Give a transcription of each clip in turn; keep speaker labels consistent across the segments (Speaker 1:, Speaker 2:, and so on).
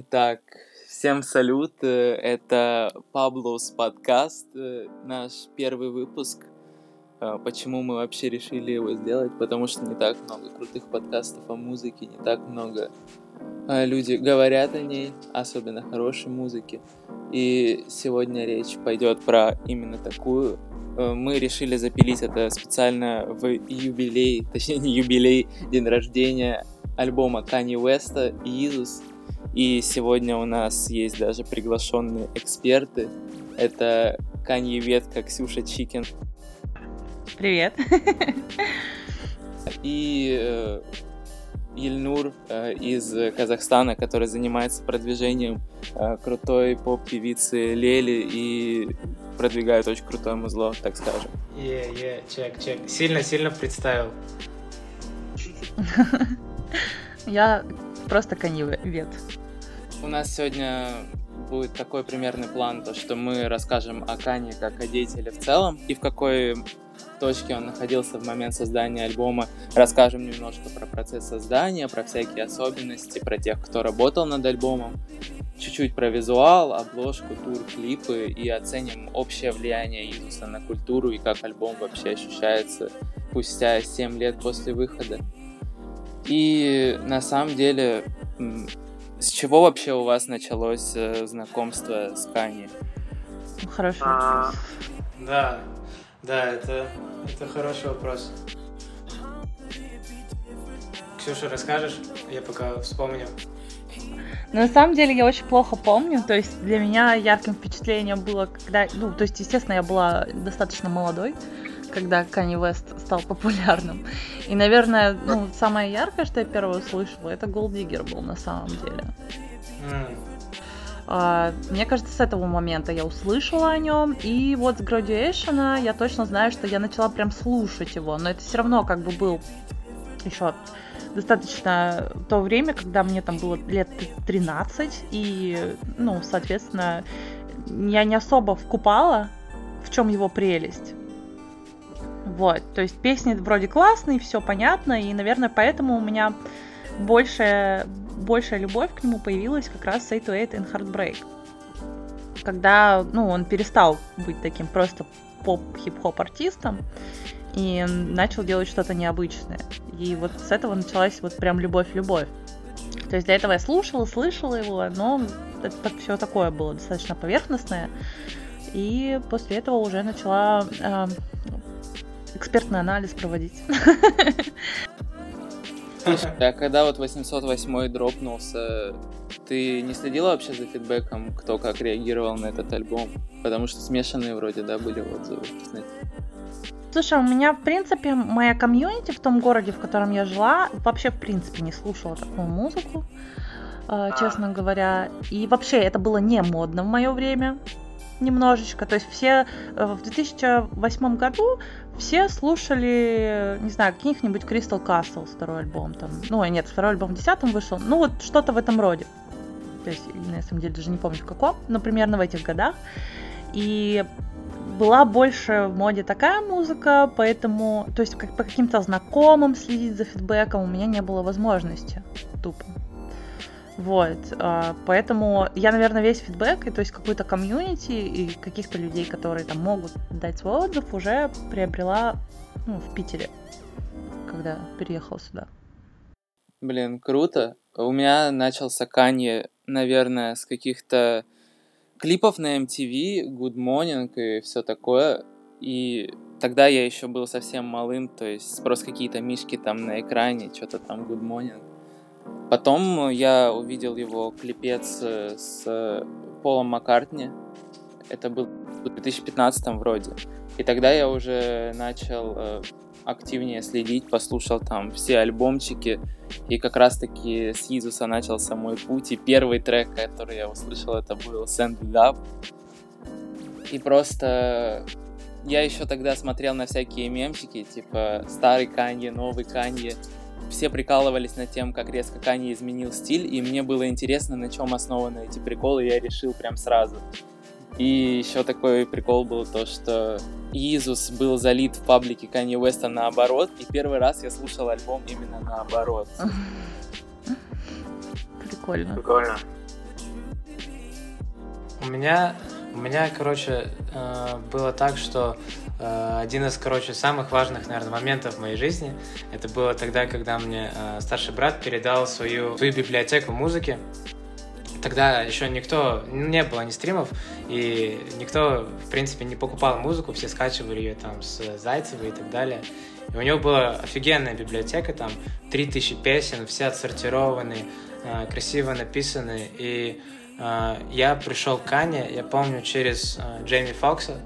Speaker 1: Итак, всем салют. Э, это Паблос подкаст, э, наш первый выпуск. Э, почему мы вообще решили его сделать? Потому что не так много крутых подкастов о музыке, не так много люди говорят о ней, особенно хорошей музыке. И сегодня речь пойдет про именно такую. Мы решили запилить это специально в юбилей, точнее не юбилей, день рождения альбома Kanye Уэста «Иисус», и сегодня у нас есть даже приглашенные эксперты. Это Канье Ветка, Ксюша Чикен.
Speaker 2: Привет.
Speaker 1: И э, Ильнур э, из Казахстана, который занимается продвижением э, крутой поп-певицы Лели и продвигает очень крутое музло, так скажем.
Speaker 3: Е, е, чек, чек. Сильно-сильно представил.
Speaker 2: Я просто Канье Вет.
Speaker 1: У нас сегодня будет такой примерный план, то что мы расскажем о Кане как о деятеле в целом и в какой точке он находился в момент создания альбома. Расскажем немножко про процесс создания, про всякие особенности, про тех, кто работал над альбомом. Чуть-чуть про визуал, обложку, тур, клипы и оценим общее влияние Иисуса на культуру и как альбом вообще ощущается спустя 7 лет после выхода. И на самом деле с чего вообще у вас началось э, знакомство с Кани?
Speaker 2: Хороший а, вопрос.
Speaker 3: Да, да, это, это хороший вопрос. Ксюша, расскажешь? Я пока вспомню.
Speaker 2: Но на самом деле я очень плохо помню, то есть для меня ярким впечатлением было, когда, ну, то есть, естественно, я была достаточно молодой, когда Kanye West стал популярным. И, наверное, ну, самое яркое, что я первое услышала, это Digger был на самом деле. Mm. Uh, мне кажется, с этого момента я услышала о нем, и вот с Graduation я точно знаю, что я начала прям слушать его, но это все равно как бы был еще достаточно то время, когда мне там было лет 13, и, ну, соответственно, я не особо вкупала, в чем его прелесть. Вот, то есть песни вроде классные, все понятно, и, наверное, поэтому у меня большая, большая любовь к нему появилась как раз с 808 and Heartbreak. Когда, ну, он перестал быть таким просто поп-хип-хоп артистом и начал делать что-то необычное. И вот с этого началась вот прям любовь-любовь. То есть до этого я слушала, слышала его, но это все такое было достаточно поверхностное. И после этого уже начала э, экспертный анализ проводить.
Speaker 1: А когда вот 808 дропнулся, ты не следила вообще за фидбэком, кто как реагировал на этот альбом? Потому что смешанные вроде, да, были отзывы.
Speaker 2: Слушай, у меня, в принципе, моя комьюнити в том городе, в котором я жила, вообще, в принципе, не слушала такую музыку, э, честно говоря. И вообще, это было не модно в мое время немножечко. То есть все э, в 2008 году все слушали, не знаю, каких-нибудь Crystal Castle, второй альбом там. Ну, нет, второй альбом в 10 вышел. Ну, вот что-то в этом роде. То есть, на самом деле, даже не помню в каком, но примерно в этих годах. И была больше в моде такая музыка, поэтому, то есть как по каким-то знакомым следить за фидбэком у меня не было возможности тупо. Вот, а, поэтому я, наверное, весь фидбэк, и то есть какой-то комьюнити и каких-то людей, которые там могут дать свой отзыв, уже приобрела ну, в Питере, когда переехала сюда.
Speaker 1: Блин, круто. У меня начался Канье, наверное, с каких-то клипов на MTV, Good Morning и все такое. И тогда я еще был совсем малым, то есть просто какие-то мишки там на экране, что-то там Good Morning. Потом я увидел его клипец э, с Полом Маккартни. Это был в 2015 вроде. И тогда я уже начал э, активнее следить, послушал там все альбомчики. И как раз-таки с Иисуса начался мой путь. И первый трек, который я услышал, это был Send It Up. И просто я еще тогда смотрел на всякие мемчики, типа старый Канье, новый Канье все прикалывались над тем, как резко Кани изменил стиль, и мне было интересно, на чем основаны эти приколы, и я решил прям сразу. И еще такой прикол был то, что Иисус был залит в паблике Канье Уэста наоборот, и первый раз я слушал альбом именно наоборот.
Speaker 2: Прикольно.
Speaker 3: Прикольно. меня, у меня, короче, э, было так, что один из, короче, самых важных, наверное, моментов в моей жизни, это было тогда, когда мне э, старший брат передал свою, свою библиотеку музыки. Тогда еще никто, не было ни стримов, и никто, в принципе, не покупал музыку, все скачивали ее там с Зайцева и так далее. И у него была офигенная библиотека, там 3000 песен, все отсортированы, красиво написаны, и я пришел к Кане, я помню, через Джейми Фокса.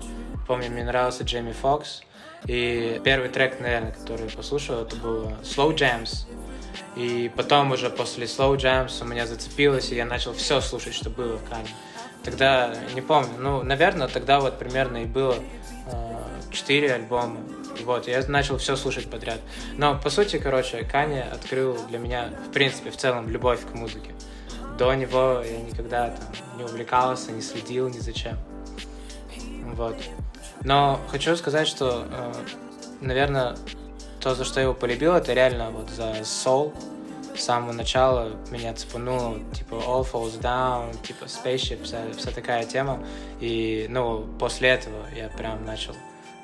Speaker 3: Помню, мне нравился Джейми Фокс. И первый трек, наверное, который я послушал, это был Slow Jams. И потом уже после Slow Jams у меня зацепилось, и я начал все слушать, что было в Кане. Тогда, не помню, ну, наверное, тогда вот примерно и было четыре э, альбома. Вот, я начал все слушать подряд. Но, по сути, короче, Кани открыл для меня, в принципе, в целом, любовь к музыке до него я никогда там не увлекался, не следил ни зачем. Вот. Но хочу сказать, что, э, наверное, то, за что я его полюбил, это реально вот за Soul. С самого начала меня цепануло, типа, All Falls Down, типа, Spaceship, вся, вся такая тема. И, ну, после этого я прям начал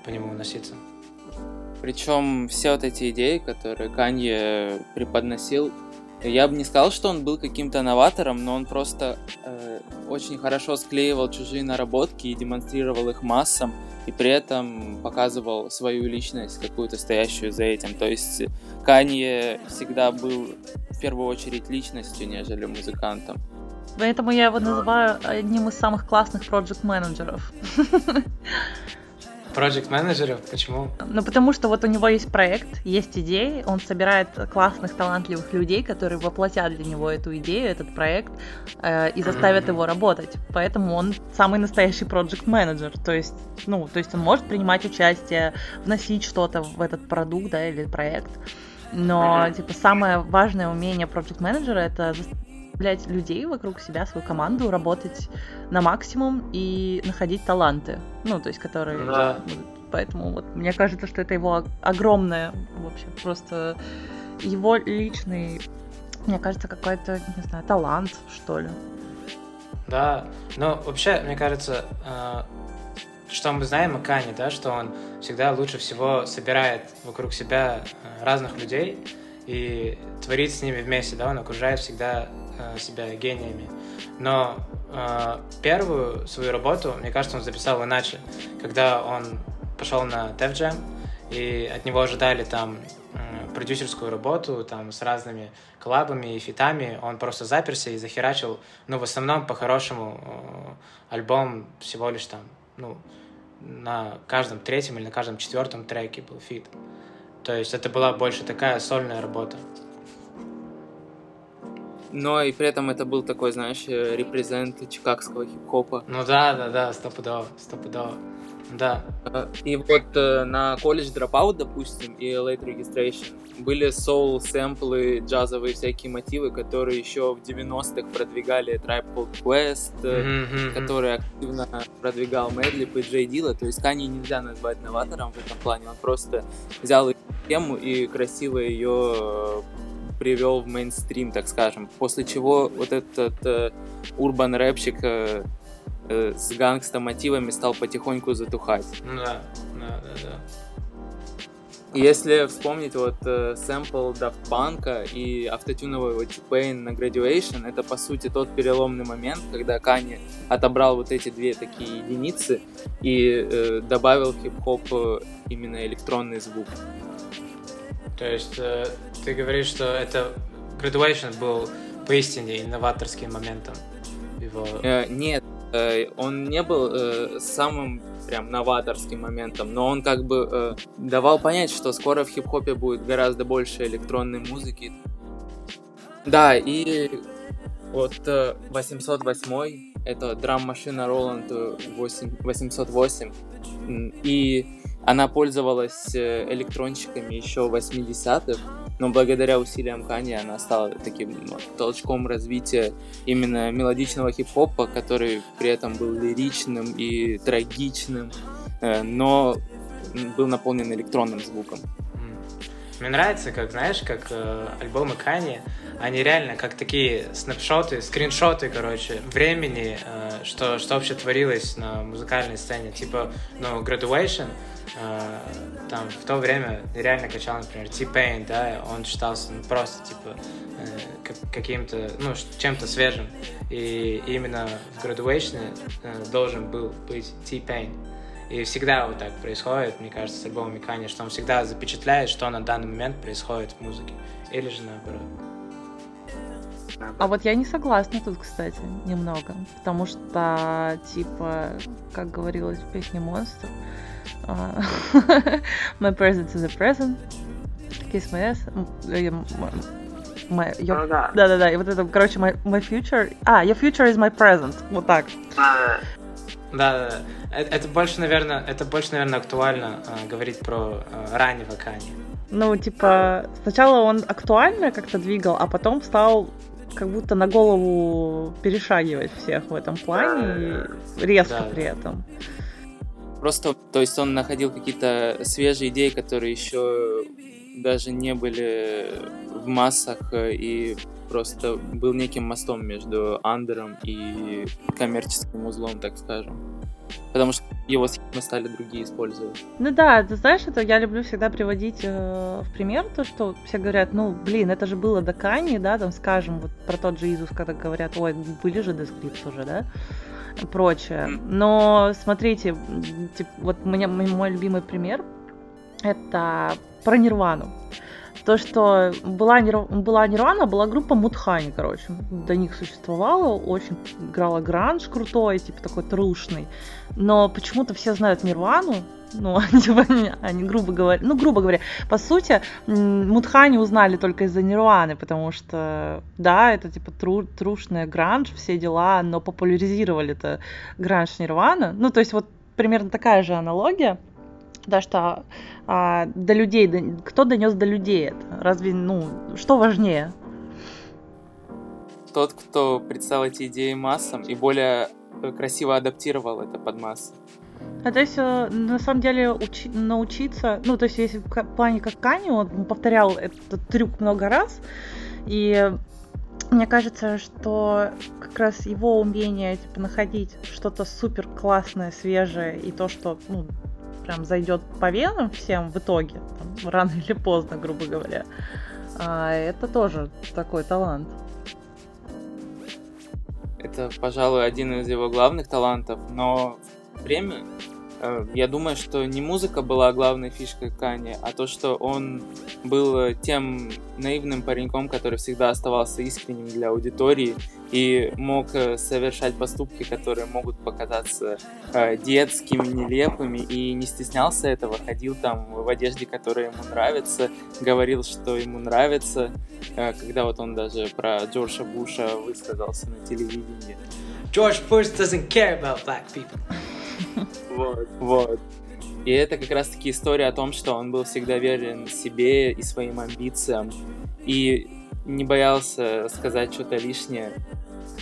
Speaker 3: по нему носиться.
Speaker 1: Причем все вот эти идеи, которые Канье преподносил, я бы не сказал, что он был каким-то новатором, но он просто э, очень хорошо склеивал чужие наработки и демонстрировал их массам, и при этом показывал свою личность, какую-то стоящую за этим. То есть Канье всегда был в первую очередь личностью, нежели музыкантом.
Speaker 2: Поэтому я его называю одним из самых классных проект-менеджеров.
Speaker 3: Project менеджеров Почему?
Speaker 2: Ну, потому что вот у него есть проект, есть идеи, он собирает классных, талантливых людей, которые воплотят для него эту идею, этот проект, э, и заставят mm-hmm. его работать. Поэтому он самый настоящий project менеджер То есть, ну, то есть он может принимать участие, вносить что-то в этот продукт, да, или проект. Но, типа, самое важное умение project менеджера это заставлять людей вокруг себя, свою команду, работать на максимум и находить таланты, ну, то есть, которые... Да. Поэтому вот мне кажется, что это его огромное, вообще, просто его личный, мне кажется, какой-то, не знаю, талант, что ли.
Speaker 3: Да, ну, вообще, мне кажется, э, что мы знаем о Кане, да, что он всегда лучше всего собирает вокруг себя э, разных людей и творит с ними вместе, да, он окружает всегда себя гениями. Но э, первую свою работу, мне кажется, он записал иначе. Когда он пошел на Def Jam, и от него ожидали там э, продюсерскую работу там с разными коллабами и фитами, он просто заперся и захерачил, ну, в основном, по-хорошему, э, альбом всего лишь там, ну, на каждом третьем или на каждом четвертом треке был фит. То есть это была больше такая сольная работа
Speaker 1: но и при этом это был такой, знаешь, э, represent чикагского хип-хопа.
Speaker 3: Ну да, да, да, стопудово, стопудово. Да.
Speaker 1: И вот э, на колледж Dropout, допустим, и Late Registration были соул-сэмплы, джазовые всякие мотивы, которые еще в 90-х продвигали Tribe Called Quest, mm-hmm. который активно продвигал Мэдлип и Джей Дила. То есть Кани нельзя назвать новатором в этом плане. Он просто взял тему и красиво ее привел в мейнстрим, так скажем. После чего вот этот э, урбан рэпчик э, э, с гангста мотивами стал потихоньку затухать.
Speaker 3: Да, да, да, да.
Speaker 1: Если вспомнить вот э, сэмпл Daft Punk и автотюнового T-Pain на Graduation, это по сути тот переломный момент, когда Кани отобрал вот эти две такие единицы и э, добавил в хип-хоп э, именно электронный звук.
Speaker 3: То есть э, ты говоришь, что это graduation был поистине инноваторским моментом его...
Speaker 1: Э, нет, э, он не был э, самым прям новаторским моментом, но он как бы э, давал понять, что скоро в хип-хопе будет гораздо больше электронной музыки. Да, и вот э, 808 это драм-машина Roland 808 и она пользовалась э, электронщиками еще в 80-х, но благодаря усилиям Кани она стала таким ну, толчком развития именно мелодичного хип-хопа, который при этом был лиричным и трагичным, э, но был наполнен электронным звуком.
Speaker 3: Мне нравится, как, знаешь, как э, альбомы Кани, они реально как такие снапшоты, скриншоты, короче, времени, э, что, что вообще творилось на музыкальной сцене. Типа, ну, Graduation, э, там в то время реально качал, например, T-Pain, да, он считался ну, просто, типа, э, каким-то, ну, чем-то свежим. И именно в Graduation э, должен был быть T-Pain. И всегда вот так происходит, мне кажется, с альбомом Кани, что он всегда запечатляет, что на данный момент происходит в музыке. Или же наоборот.
Speaker 2: А вот я не согласна тут, кстати, немного. Потому что, типа, как говорилось в песне Monster, а, My present is a present, kiss my ass, my, your... Ну, да. да, да, да. И вот это, короче, my, my future. А, your future is my present. Вот так.
Speaker 3: Да, да, да. Это, это больше, наверное, это больше, наверное, актуально э, говорить про э, раннего Кани.
Speaker 2: Ну, типа, сначала он актуально как-то двигал, а потом стал как будто на голову перешагивать всех в этом плане, и резко да. при этом.
Speaker 1: Просто, то есть он находил какие-то свежие идеи, которые еще даже не были в массах, и просто был неким мостом между андером и коммерческим узлом, так скажем. Потому что его схемы стали другие использовать.
Speaker 2: Ну да, ты знаешь, это я люблю всегда приводить э, в пример то, что все говорят, ну, блин, это же было до Кани, да, там, скажем, вот про тот же Изус, когда говорят, ой, были же дескрипт уже, да, прочее. Но смотрите, типа, вот у меня мой любимый пример это про Нирвану то, что была, была Нирвана, была группа Мудхани, короче. До них существовала, очень играла гранж крутой, типа такой трушный. Но почему-то все знают Нирвану, ну, типа, они, грубо говоря, ну, грубо говоря, по сути, Мудхани узнали только из-за Нирваны, потому что, да, это, типа, тру, трушная гранж, все дела, но популяризировали это гранж Нирвана. Ну, то есть, вот примерно такая же аналогия да, что а, до людей, до, кто донес до людей это? Разве, ну, что важнее?
Speaker 1: Тот, кто представил эти идеи массам и более э, красиво адаптировал это под массы.
Speaker 2: А то есть, на самом деле, учи, научиться, ну, то есть, если в плане как Кани, он повторял этот трюк много раз, и мне кажется, что как раз его умение типа, находить что-то супер классное, свежее, и то, что ну, прям зайдет по венам всем в итоге, там, рано или поздно, грубо говоря. А это тоже такой талант.
Speaker 1: Это, пожалуй, один из его главных талантов, но время Э, я думаю, что не музыка была главной фишкой Кани, а то, что он был тем наивным пареньком, который всегда оставался искренним для аудитории и мог э, совершать поступки, которые могут показаться э, детскими, нелепыми, и не стеснялся этого, ходил там в одежде, которая ему нравится, говорил, что ему нравится, когда вот он даже про Джорджа Буша высказался на телевидении.
Speaker 3: George Bush doesn't care about black people.
Speaker 1: Вот, вот. И это как раз-таки история о том, что он был всегда верен себе и своим амбициям, и не боялся сказать что-то лишнее.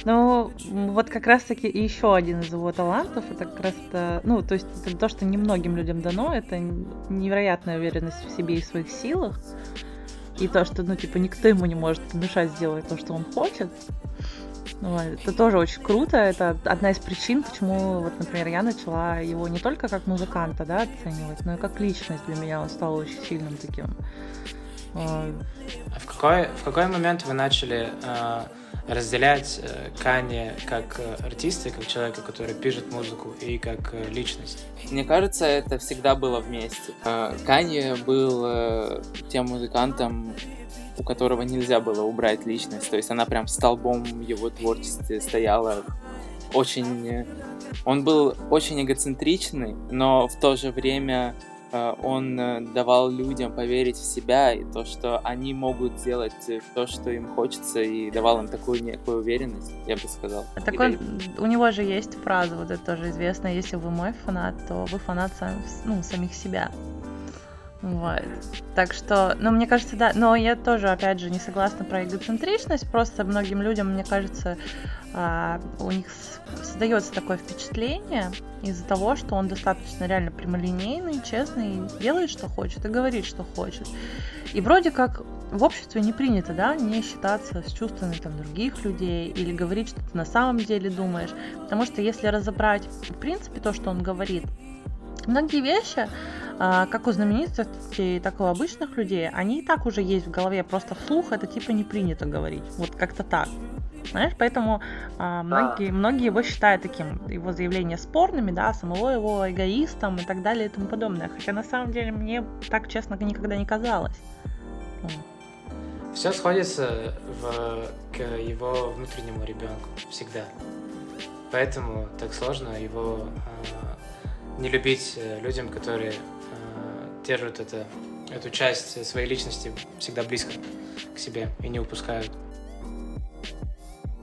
Speaker 2: Ну, вот как раз-таки еще один из его талантов, это как раз это, ну, то есть это то, что немногим людям дано, это невероятная уверенность в себе и в своих силах, и то, что, ну, типа, никто ему не может помешать сделать то, что он хочет. Вот. Это тоже очень круто. Это одна из причин, почему, вот, например, я начала его не только как музыканта да, оценивать, но и как личность для меня он стал очень сильным таким.
Speaker 3: А в какой, в какой момент вы начали э, разделять э, Кани как э, артиста, как человека, который пишет музыку, и как э, личность?
Speaker 1: Мне кажется, это всегда было вместе. Э, Кани был э, тем музыкантом, у которого нельзя было убрать личность. То есть она прям столбом его творчестве стояла. Очень... Он был очень эгоцентричный, но в то же время э, он э, давал людям поверить в себя и то, что они могут сделать то, что им хочется, и давал им такую некую уверенность, я бы сказал.
Speaker 2: А такой, у него же есть фраза, вот это тоже известно, если вы мой фанат, то вы фанат сам, ну, самих себя. Вот. Так что, ну, мне кажется, да, но я тоже, опять же, не согласна про эгоцентричность, просто многим людям, мне кажется, у них создается такое впечатление из-за того, что он достаточно реально прямолинейный, честный, делает, что хочет и говорит, что хочет. И вроде как в обществе не принято, да, не считаться с чувствами там других людей или говорить, что ты на самом деле думаешь. Потому что если разобрать, в принципе, то, что он говорит, многие вещи, а, как у знаменитостей, так и у обычных людей, они и так уже есть в голове, просто вслух это типа не принято говорить. Вот как-то так. Знаешь, поэтому а, многие, многие его считают таким, его заявления спорными, да, самого его эгоистом и так далее и тому подобное. Хотя на самом деле мне так, честно, никогда не казалось.
Speaker 3: Все сходится в, к его внутреннему ребенку всегда. Поэтому так сложно его э, не любить э, людям, которые э, держат это, эту часть своей личности всегда близко к себе и не упускают.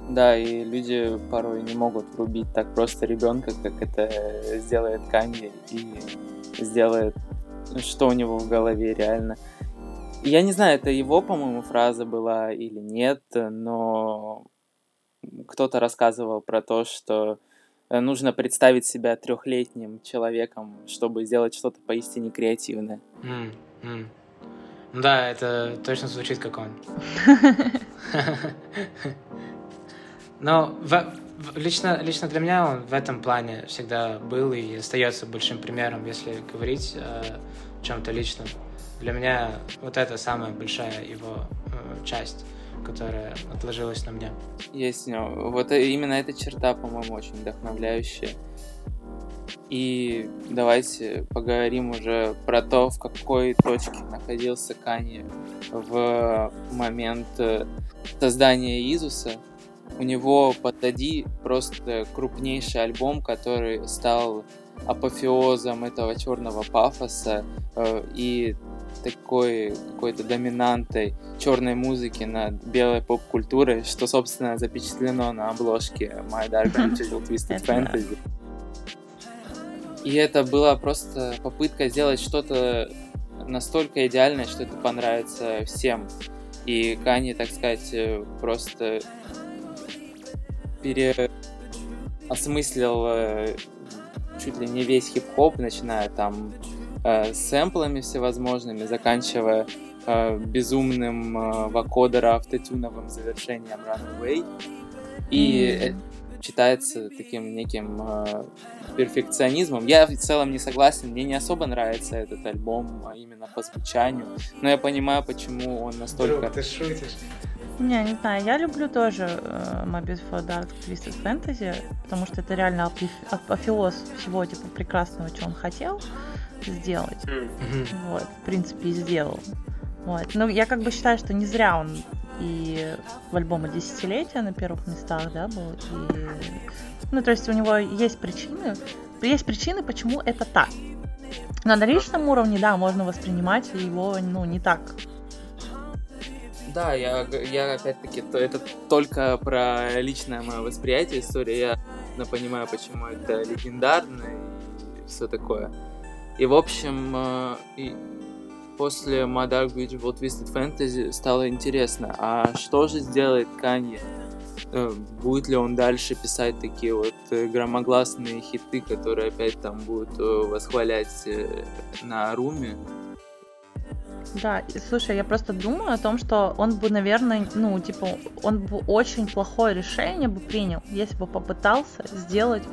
Speaker 1: Да, и люди порой не могут врубить так просто ребенка, как это сделает Канье и сделает, что у него в голове реально. Я не знаю, это его, по-моему, фраза была или нет, но кто-то рассказывал про то, что э, нужно представить себя трехлетним человеком, чтобы сделать что-то поистине креативное.
Speaker 3: Mm, mm. Да, это точно звучит как он. Но в, в, лично, лично для меня он в этом плане всегда был и остается большим примером, если говорить о чем-то личном для меня вот это самая большая его э, часть которая отложилась на мне.
Speaker 1: Есть у него. Вот именно эта черта, по-моему, очень вдохновляющая. И давайте поговорим уже про то, в какой точке находился Кани в момент э, создания Изуса. У него позади просто крупнейший альбом, который стал апофеозом этого черного пафоса э, и такой какой-то доминантой черной музыки над белой поп-культурой, что, собственно, запечатлено на обложке My Dark and Twisted Fantasy. И это была просто попытка сделать что-то настолько идеальное, что это понравится всем. И Кани, так сказать, просто переосмыслил э, чуть ли не весь хип-хоп, начиная там э, сэмплами всевозможными, заканчивая э, безумным э, вокодера автотюновым завершением Runaway. И mm. читается таким неким э, перфекционизмом. Я в целом не согласен, мне не особо нравится этот альбом а именно по звучанию, но я понимаю, почему он настолько...
Speaker 3: Друг, ты шутишь.
Speaker 2: Не, не знаю, я люблю тоже uh, My Beautiful Dark Twisted Fantasy, потому что это реально апофеоз всего типа прекрасного, что он хотел сделать. Mm-hmm. Вот, в принципе, и сделал. Вот. Ну, я как бы считаю, что не зря он и в альбоме десятилетия на первых местах, да, был. И... Ну, то есть у него есть причины, есть причины, почему это так. Но на личном уровне, да, можно воспринимать его, ну, не так.
Speaker 1: Да, я, я опять-таки, то, это только про личное мое восприятие истории. Я понимаю, почему это легендарно и все такое. И, в общем, э, и после My Dark Beautiful Twisted Fantasy стало интересно, а что же сделает Канье? Э, будет ли он дальше писать такие вот э, громогласные хиты, которые опять там будут восхвалять на Руме?
Speaker 2: Да, слушай, я просто думаю о том, что он бы, наверное, ну, типа, он бы очень плохое решение бы принял, если бы попытался сделать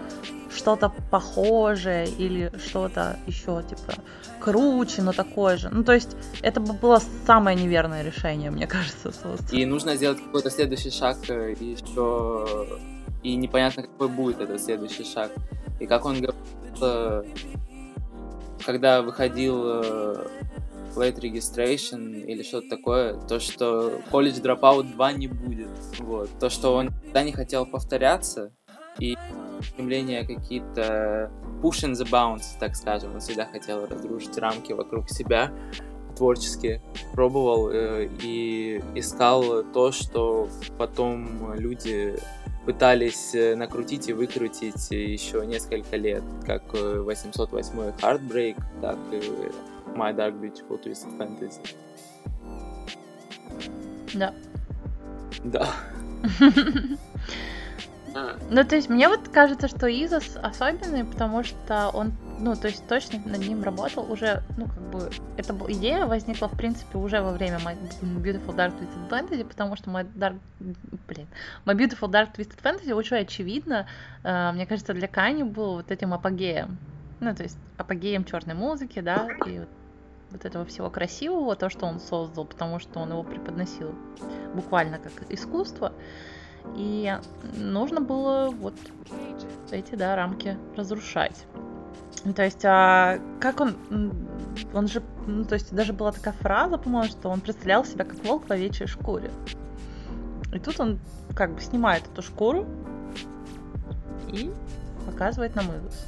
Speaker 2: что-то похожее или что-то еще, типа, круче, но такое же. Ну, то есть, это бы было самое неверное решение, мне кажется,
Speaker 1: собственно. И нужно сделать какой-то следующий шаг, э, и еще... И непонятно, какой будет этот следующий шаг. И как он говорил, э, когда выходил э, late registration или что-то такое, то, что College Dropout 2 не будет. Вот. То, что он никогда не хотел повторяться, и стремления какие-то push in the bounds, так скажем. Он всегда хотел разрушить рамки вокруг себя творчески пробовал э, и искал то, что потом люди пытались э, накрутить и выкрутить еще несколько лет, как 808 э, Heartbreak, так и My Dark Beautiful Twisted Fantasy.
Speaker 2: Да.
Speaker 1: Да.
Speaker 2: Ну, то есть, мне вот кажется, что Изос особенный, потому что он, ну, то есть, точно над ним работал уже, ну, как бы, эта идея возникла, в принципе, уже во время My Beautiful Dark Twisted Fantasy, потому что My Dark, блин, My Beautiful Dark Twisted Fantasy очень очевидно, э, мне кажется, для Кани был вот этим апогеем. Ну, то есть, апогеем черной музыки, да, и вот вот этого всего красивого, то, что он создал, потому что он его преподносил буквально как искусство. И нужно было вот эти, да, рамки разрушать. То есть, а как он, он же, ну, то есть даже была такая фраза, по-моему, что он представлял себя как волк в овечьей шкуре. И тут он как бы снимает эту шкуру и показывает нам Изус.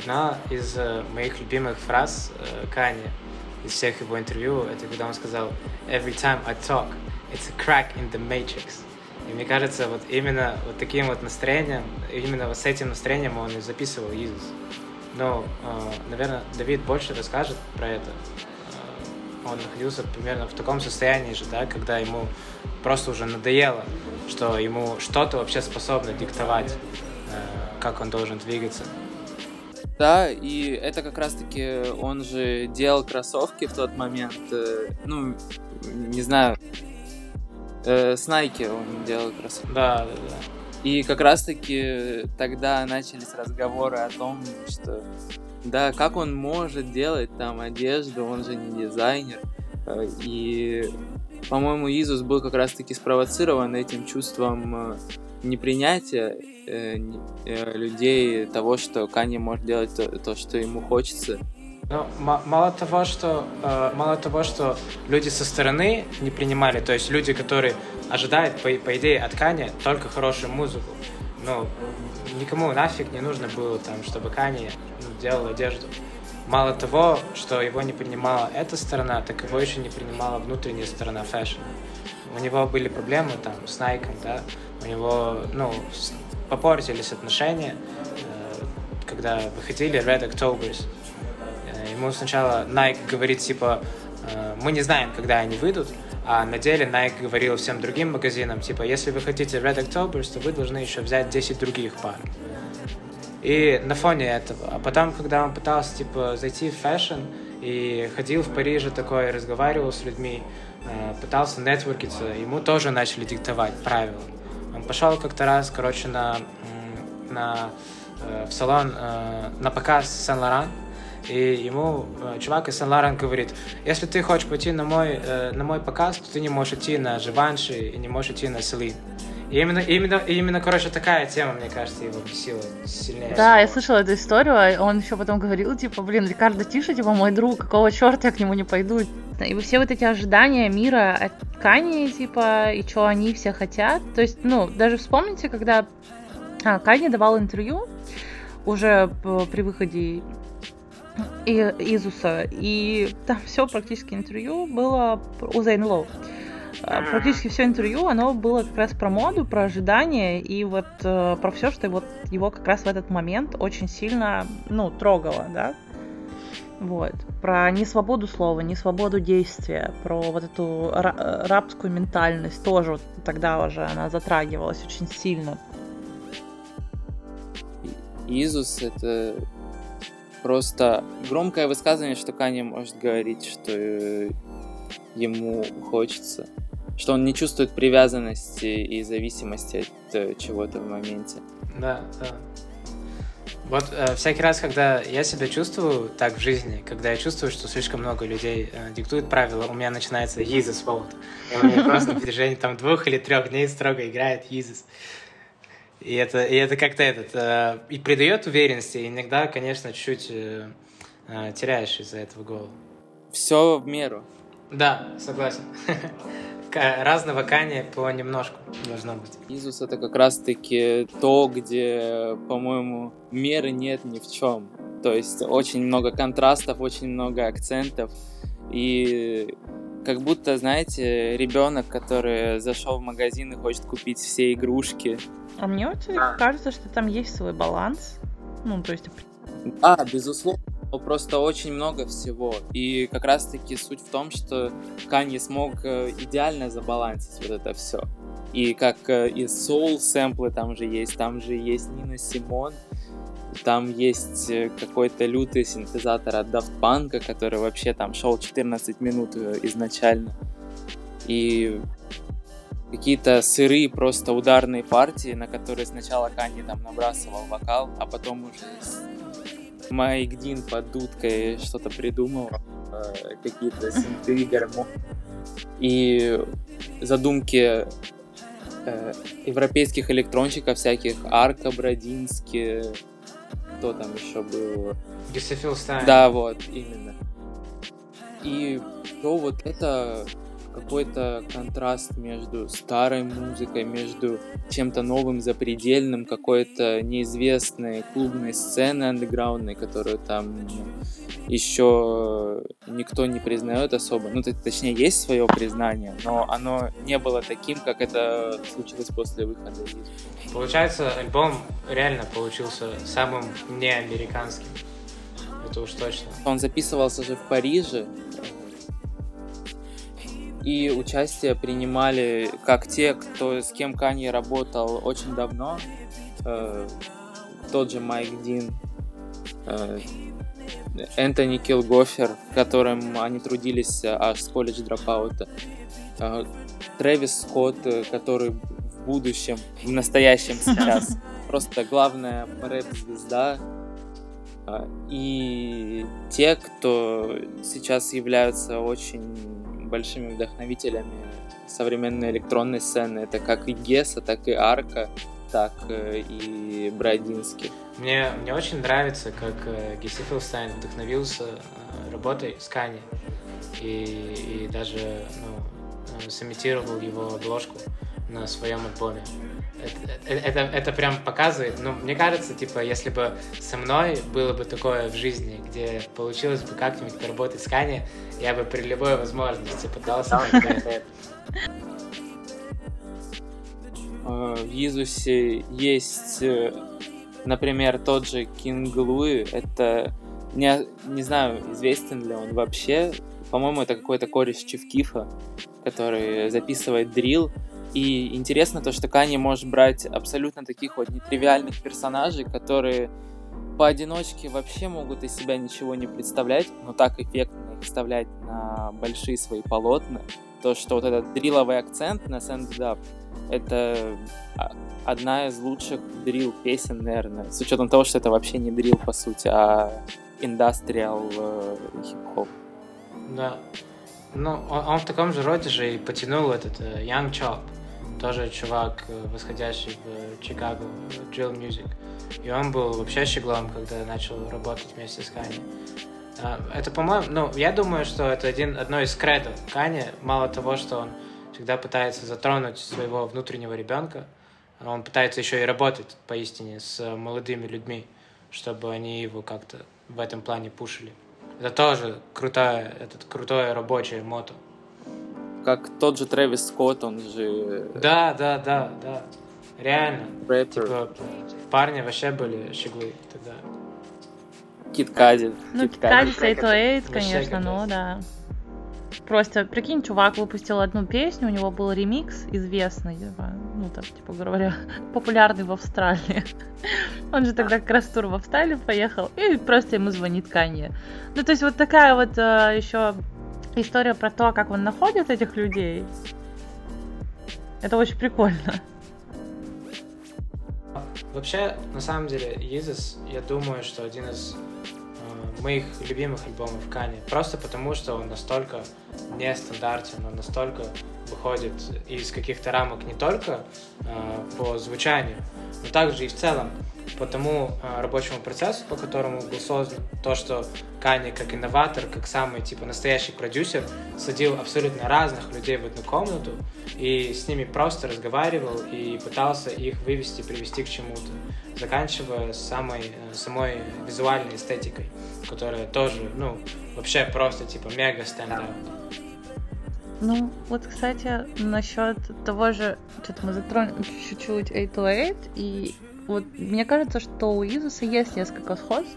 Speaker 3: Одна из э, моих любимых фраз э, Кани из всех его интервью, это когда он сказал «Every time I talk, it's a crack in the matrix». И мне кажется, вот именно вот таким вот настроением, именно вот с этим настроением он и записывал Иисус. Но, э, наверное, Давид больше расскажет про это. Он находился примерно в таком состоянии же, да, когда ему просто уже надоело, что ему что-то вообще способно диктовать, как он должен двигаться.
Speaker 1: Да, и это как раз-таки он же делал кроссовки в тот момент. Э, ну, не знаю, э, с Nike он делал кроссовки.
Speaker 3: Да, да, да.
Speaker 1: И как раз-таки тогда начались разговоры о том, что да, как он может делать там одежду, он же не дизайнер. Э, и, по-моему, Изус был как раз-таки спровоцирован этим чувством непринятия э, э, людей того, что Канье может делать то, то что ему хочется.
Speaker 3: Ну, мало того, что э, мало того, что люди со стороны не принимали, то есть люди, которые ожидают, по, по идее, от Кани только хорошую музыку. Ну, никому нафиг не нужно было там, чтобы Кани ну, делал одежду. Мало того, что его не принимала эта сторона, так его еще не принимала внутренняя сторона fashion. У него были проблемы там с Nike, да, у него, ну, попортились отношения, э, когда выходили Red Octobers. Э, ему сначала Nike говорит, типа, э, мы не знаем, когда они выйдут, а на деле Nike говорил всем другим магазинам, типа, если вы хотите Red Octobers, то вы должны еще взять 10 других пар. И на фоне этого, а потом, когда он пытался, типа, зайти в fashion и ходил в Париже такой, разговаривал с людьми, пытался нетворкиться, ему тоже начали диктовать правила. Он пошел как-то раз, короче, на, на, э, в салон, э, на показ Сен-Лоран, и ему э, чувак из Сен-Лоран говорит, если ты хочешь пойти на мой, на мой показ, то ты не можешь идти на Живанши и не можешь идти на Селин. И именно, именно, именно, короче, такая тема, мне кажется, его бесила сильнее.
Speaker 2: Да, всего. я слышала эту историю, а он еще потом говорил, типа, блин, Рикардо Тиша, типа, мой друг, какого черта я к нему не пойду? И все вот эти ожидания мира от Кани, типа, и что они все хотят. То есть, ну, даже вспомните, когда а, Кани давал интервью уже при выходе Изуса, и там все практически интервью было у Зейн Лоу. А, практически все интервью, оно было как раз про моду, про ожидания и вот э, про все, что вот его как раз в этот момент очень сильно, ну, трогало, да. Вот. Про несвободу слова, несвободу действия, про вот эту рабскую ментальность тоже вот тогда уже она затрагивалась очень сильно.
Speaker 1: Изус — это просто громкое высказывание, что Каня может говорить, что э, ему хочется, что он не чувствует привязанности и зависимости от э, чего-то в моменте.
Speaker 3: Да, да. Вот э, всякий раз, когда я себя чувствую так в жизни, когда я чувствую, что слишком много людей э, диктуют правила, у меня начинается Jesus Mode. И у меня просто на протяжении там двух или трех дней строго играет Jesus. И это, и это как-то этот, э, и придает уверенности, и иногда, конечно, чуть-чуть э, э, теряешь из-за этого голову.
Speaker 1: Все в меру.
Speaker 3: Да, согласен. разного кани по немножку должно быть.
Speaker 1: Изус это как раз-таки то, где, по-моему, меры нет ни в чем. То есть очень много контрастов, очень много акцентов. И как будто, знаете, ребенок, который зашел в магазин и хочет купить все игрушки.
Speaker 2: А мне вот кажется, что там есть свой баланс. Ну, то есть...
Speaker 1: Да, безусловно просто очень много всего. И как раз-таки суть в том, что Канье смог э, идеально забалансить вот это все. И как э, и soul сэмплы там же есть, там же есть Нина Симон, там есть э, какой-то лютый синтезатор от Daft Punk, который вообще там шел 14 минут изначально. И какие-то сырые просто ударные партии, на которые сначала Канни там набрасывал вокал, а потом уже Майк Дин под дудкой что-то придумал, э, какие-то синты, гармонии. И задумки э, европейских электронщиков всяких, Арка, Бродински, кто там еще был?
Speaker 3: Гесофилстайн.
Speaker 1: Да, вот, именно. И то вот это какой-то контраст между старой музыкой, между чем-то новым, запредельным, какой-то неизвестной клубной сцены андеграундной, которую там еще никто не признает особо. Ну, точнее, есть свое признание, но оно не было таким, как это случилось после выхода.
Speaker 3: Получается, альбом реально получился самым неамериканским. Это уж точно.
Speaker 1: Он записывался же в Париже, и участие принимали как те, кто с кем Канье работал очень давно, э, тот же Майк Дин, э, Энтони Килгофер, в котором они трудились аж с колледж дропаута, э, Трэвис Скотт, который в будущем, в настоящем сейчас, просто главная рэп-звезда, э, и те, кто сейчас являются очень большими вдохновителями современной электронной сцены. Это как и Геса, так и Арка, так э, и Брайдинский.
Speaker 3: Мне, мне очень нравится, как э, Гесси Филстайн вдохновился э, работой с Кани и, и даже ну, сымитировал его обложку на своем альбоме это, это, это прям показывает. Ну, мне кажется, типа, если бы со мной было бы такое в жизни, где получилось бы как-нибудь поработать с Кани, я бы при любой возможности пытался это.
Speaker 1: А, в Иисусе есть, э, например, тот же Кинг Луи. Это не, не знаю, известен ли он вообще. По-моему, это какой-то кореш Чевкифа, который записывает дрил. И интересно то, что Кани может брать абсолютно таких вот нетривиальных персонажей, которые поодиночке вообще могут из себя ничего не представлять, но так эффектно их вставлять на большие свои полотна. То, что вот этот дриловый акцент на Sand это одна из лучших дрил песен, наверное, с учетом того, что это вообще не дрил, по сути, а индастриал э, хип-хоп.
Speaker 3: Да. Ну, он, он в таком же роде же и потянул этот uh, Young Chop тоже чувак, э, восходящий в Чикаго, Drill Music. И он был вообще щеглом, когда начал работать вместе с Кани. А, это, по-моему, ну, я думаю, что это один, одно из кредов Кани. Мало того, что он всегда пытается затронуть своего внутреннего ребенка, он пытается еще и работать поистине с молодыми людьми, чтобы они его как-то в этом плане пушили. Это тоже крутое, этот крутое рабочее мото
Speaker 1: как тот же Трэвис Скотт, он же...
Speaker 3: Да, да, да, да. Реально. Рэпер. Типа, парни вообще были щеглы тогда.
Speaker 1: Кит Кади.
Speaker 2: Ну, Кит Кади, to конечно, ну да. Просто, прикинь, чувак выпустил одну песню, у него был ремикс известный, типа, ну, так, типа говоря, популярный в Австралии. Он же тогда как раз тур в Австралию поехал, и просто ему звонит Канье. Ну, то есть вот такая вот э, еще история про то, как он находит этих людей, это очень прикольно.
Speaker 3: Вообще, на самом деле, Yeezus, я думаю, что один из э, моих любимых альбомов Кани. Просто потому, что он настолько нестандартен, он настолько выходит из каких-то рамок не только э, по звучанию, но также и в целом по тому э, рабочему процессу, по которому был создан, то, что Кани как инноватор, как самый типа настоящий продюсер, садил абсолютно разных людей в одну комнату и с ними просто разговаривал и пытался их вывести, привести к чему-то, заканчивая самой, э, самой визуальной эстетикой, которая тоже, ну, вообще просто типа мега стендап.
Speaker 2: Ну, вот, кстати, насчет того же, что-то мы затронули чуть-чуть 808, и вот мне кажется, что у Изуса есть несколько сходств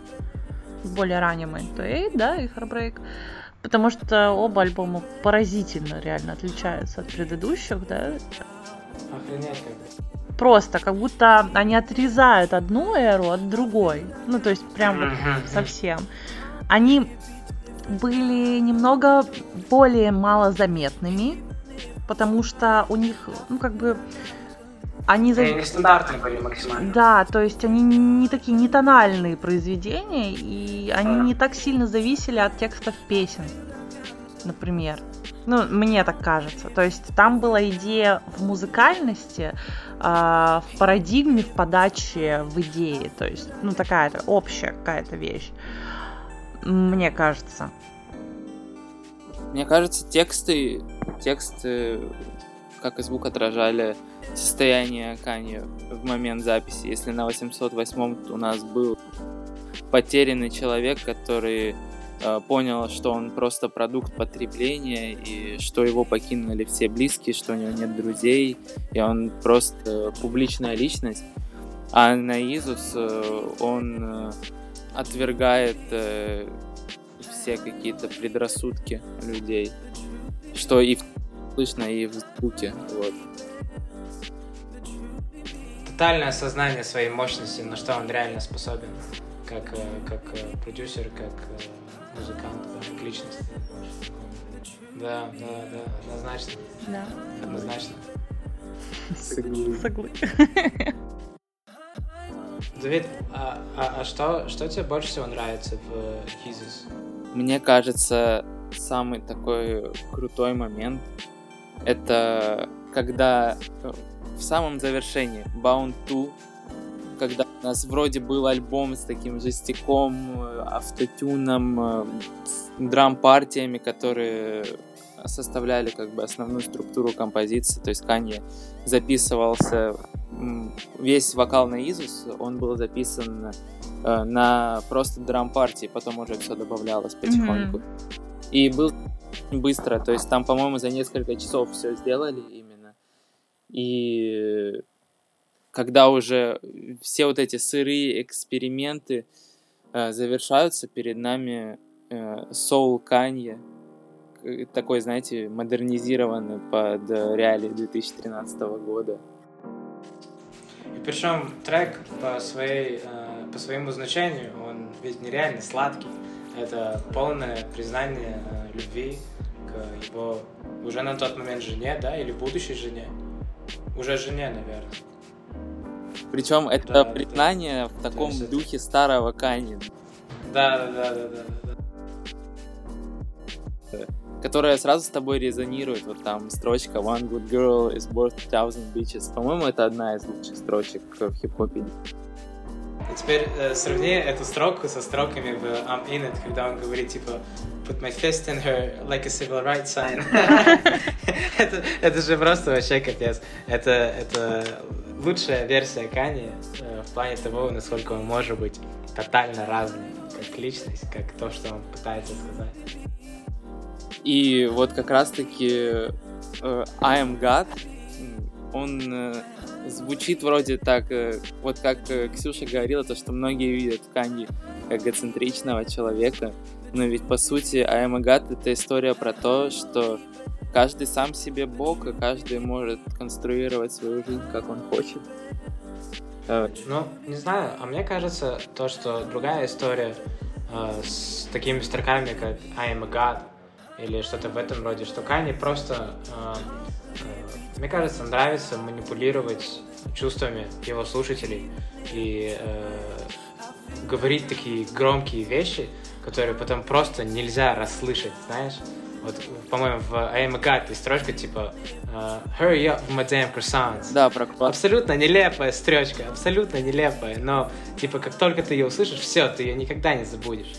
Speaker 2: с более ранним 808, да, и Heartbreak, потому что оба альбома поразительно реально отличаются от предыдущих, да.
Speaker 3: Охренеть как.
Speaker 2: Просто, как будто они отрезают одну эру от другой. Ну, то есть прям вот совсем. Они были немного более малозаметными, потому что у них, ну, как бы, они...
Speaker 3: Они нестандартные были максимально.
Speaker 2: Да, то есть они не такие не тональные произведения, и они
Speaker 3: Да.
Speaker 2: не так сильно зависели от текстов песен, например. Ну, мне так кажется. То есть там была идея в музыкальности, а, в парадигме, в подаче, в идее. То есть, ну, такая-то общая какая-то вещь. Мне кажется.
Speaker 1: Мне кажется, тексты, тексты, как и звук, отражали состояние Кани в момент записи. Если на 808 у нас был потерянный человек, который э, понял, что он просто продукт потребления, и что его покинули все близкие, что у него нет друзей, и он просто публичная личность. А на Изус э, он э, отвергает э, все какие-то предрассудки людей, что и в- слышно, и в звуке. Вот.
Speaker 3: Тотальное осознание своей мощности, на что он реально способен. Как, э, как э, продюсер, как э, музыкант, да, как личность. Да, да, да, однозначно.
Speaker 2: Да.
Speaker 3: Однозначно.
Speaker 2: Соглы.
Speaker 3: Давид, а, а- а что, что тебе больше всего нравится в Jesus?
Speaker 1: Мне кажется, самый такой крутой момент это когда э, в самом завершении Bound 2, когда у нас вроде был альбом с таким жестяком, э, автотюном, э, драм-партиями, которые составляли как бы основную структуру композиции, то есть Канье записывался весь вокал на Изус, он был записан э, на просто драм-партии, потом уже все добавлялось потихоньку. И был быстро, то есть там, по-моему, за несколько часов все сделали именно. И когда уже все вот эти сырые эксперименты э, завершаются, перед нами Soul Канье, к- такой, знаете, модернизированный под э, реалии 2013 года.
Speaker 3: И причем трек по, своей, э, по своему значению, он ведь нереально сладкий. Это полное признание э, любви к его уже на тот момент жене, да, или будущей жене. Уже жене, наверное.
Speaker 1: Причем это
Speaker 3: Да, да.
Speaker 1: признание в таком
Speaker 3: есть это-
Speaker 1: духе старого Канье,
Speaker 3: Да, да, да, да, да. да.
Speaker 1: Которая сразу с тобой резонирует. Вот там строчка One good girl is worth a thousand bitches. По-моему, это одна из лучших строчек в хип-хопе.
Speaker 3: Теперь э, сравни эту строку со строками в I'm in it, когда он говорит типа Put my fist in her like a civil rights sign. это, это же просто вообще капец. Это, это лучшая версия Кани э, в плане того, насколько он может быть тотально разный, как личность, как то, что он пытается сказать.
Speaker 1: И вот как раз-таки э, I am God, он э, звучит вроде так, э, вот как Ксюша говорила, то, что многие видят в Канье как эгоцентричного человека, но ведь по сути I am God это история про то, что каждый сам себе бог, и каждый может конструировать свою жизнь, как он хочет.
Speaker 3: Ну, не знаю, а мне кажется, то, что другая история э, с такими строками, как I am a God или что-то в этом роде, что Кани просто, э, э, мне кажется, нравится манипулировать чувствами его слушателей и э, говорить такие громкие вещи, которые потом просто нельзя расслышать, знаешь? Вот, по-моему, в I am a God есть строчка типа э, Hurry up, my damn croissants.
Speaker 1: да, про класс.
Speaker 3: Абсолютно нелепая строчка, абсолютно нелепая, но типа как только ты ее услышишь, все, ты ее никогда не забудешь.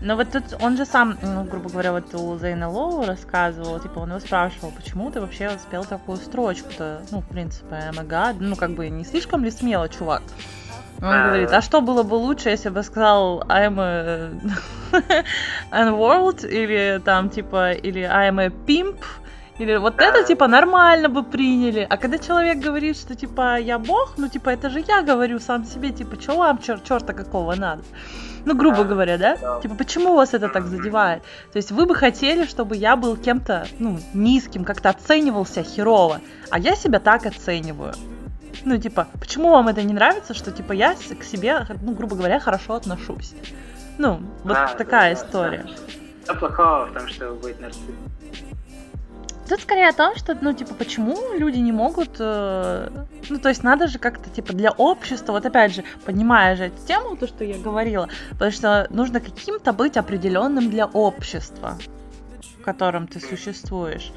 Speaker 2: Но вот тут он же сам, ну, грубо говоря, вот у Зейна Лоу рассказывал, типа, он его спрашивал, почему ты вообще спел такую строчку-то? Ну, в принципе, god. Ну, как бы, не слишком ли смело, чувак? Он
Speaker 3: А.
Speaker 2: говорит, а что было бы лучше, если бы сказал I'm a N-world, или там, типа, или I'm a pimp, Или вот это, типа, нормально бы приняли. А когда человек говорит, что, типа, я бог, ну, типа, это же я говорю сам себе, типа, что вам чер- черта какого надо? Ну, грубо говоря, да? Типа, почему вас это так задевает? То есть вы бы хотели, чтобы я был кем-то, ну, низким, как-то оценивался херово, а я себя так оцениваю. Ну, типа, почему вам это не нравится, что, типа, я к себе, ну, грубо говоря, хорошо отношусь? Ну, вот
Speaker 4: Да,
Speaker 2: такая
Speaker 4: да, да,
Speaker 2: история.
Speaker 4: Что плохого в том, чтобы быть нарциссом?
Speaker 2: Тут скорее о том, что, ну, типа, почему люди не могут... э, ну, то есть надо же как-то, типа, для общества, вот опять же, понимая же эту тему, то, что я говорила, потому что нужно каким-то быть определенным для общества, в котором ты существуешь.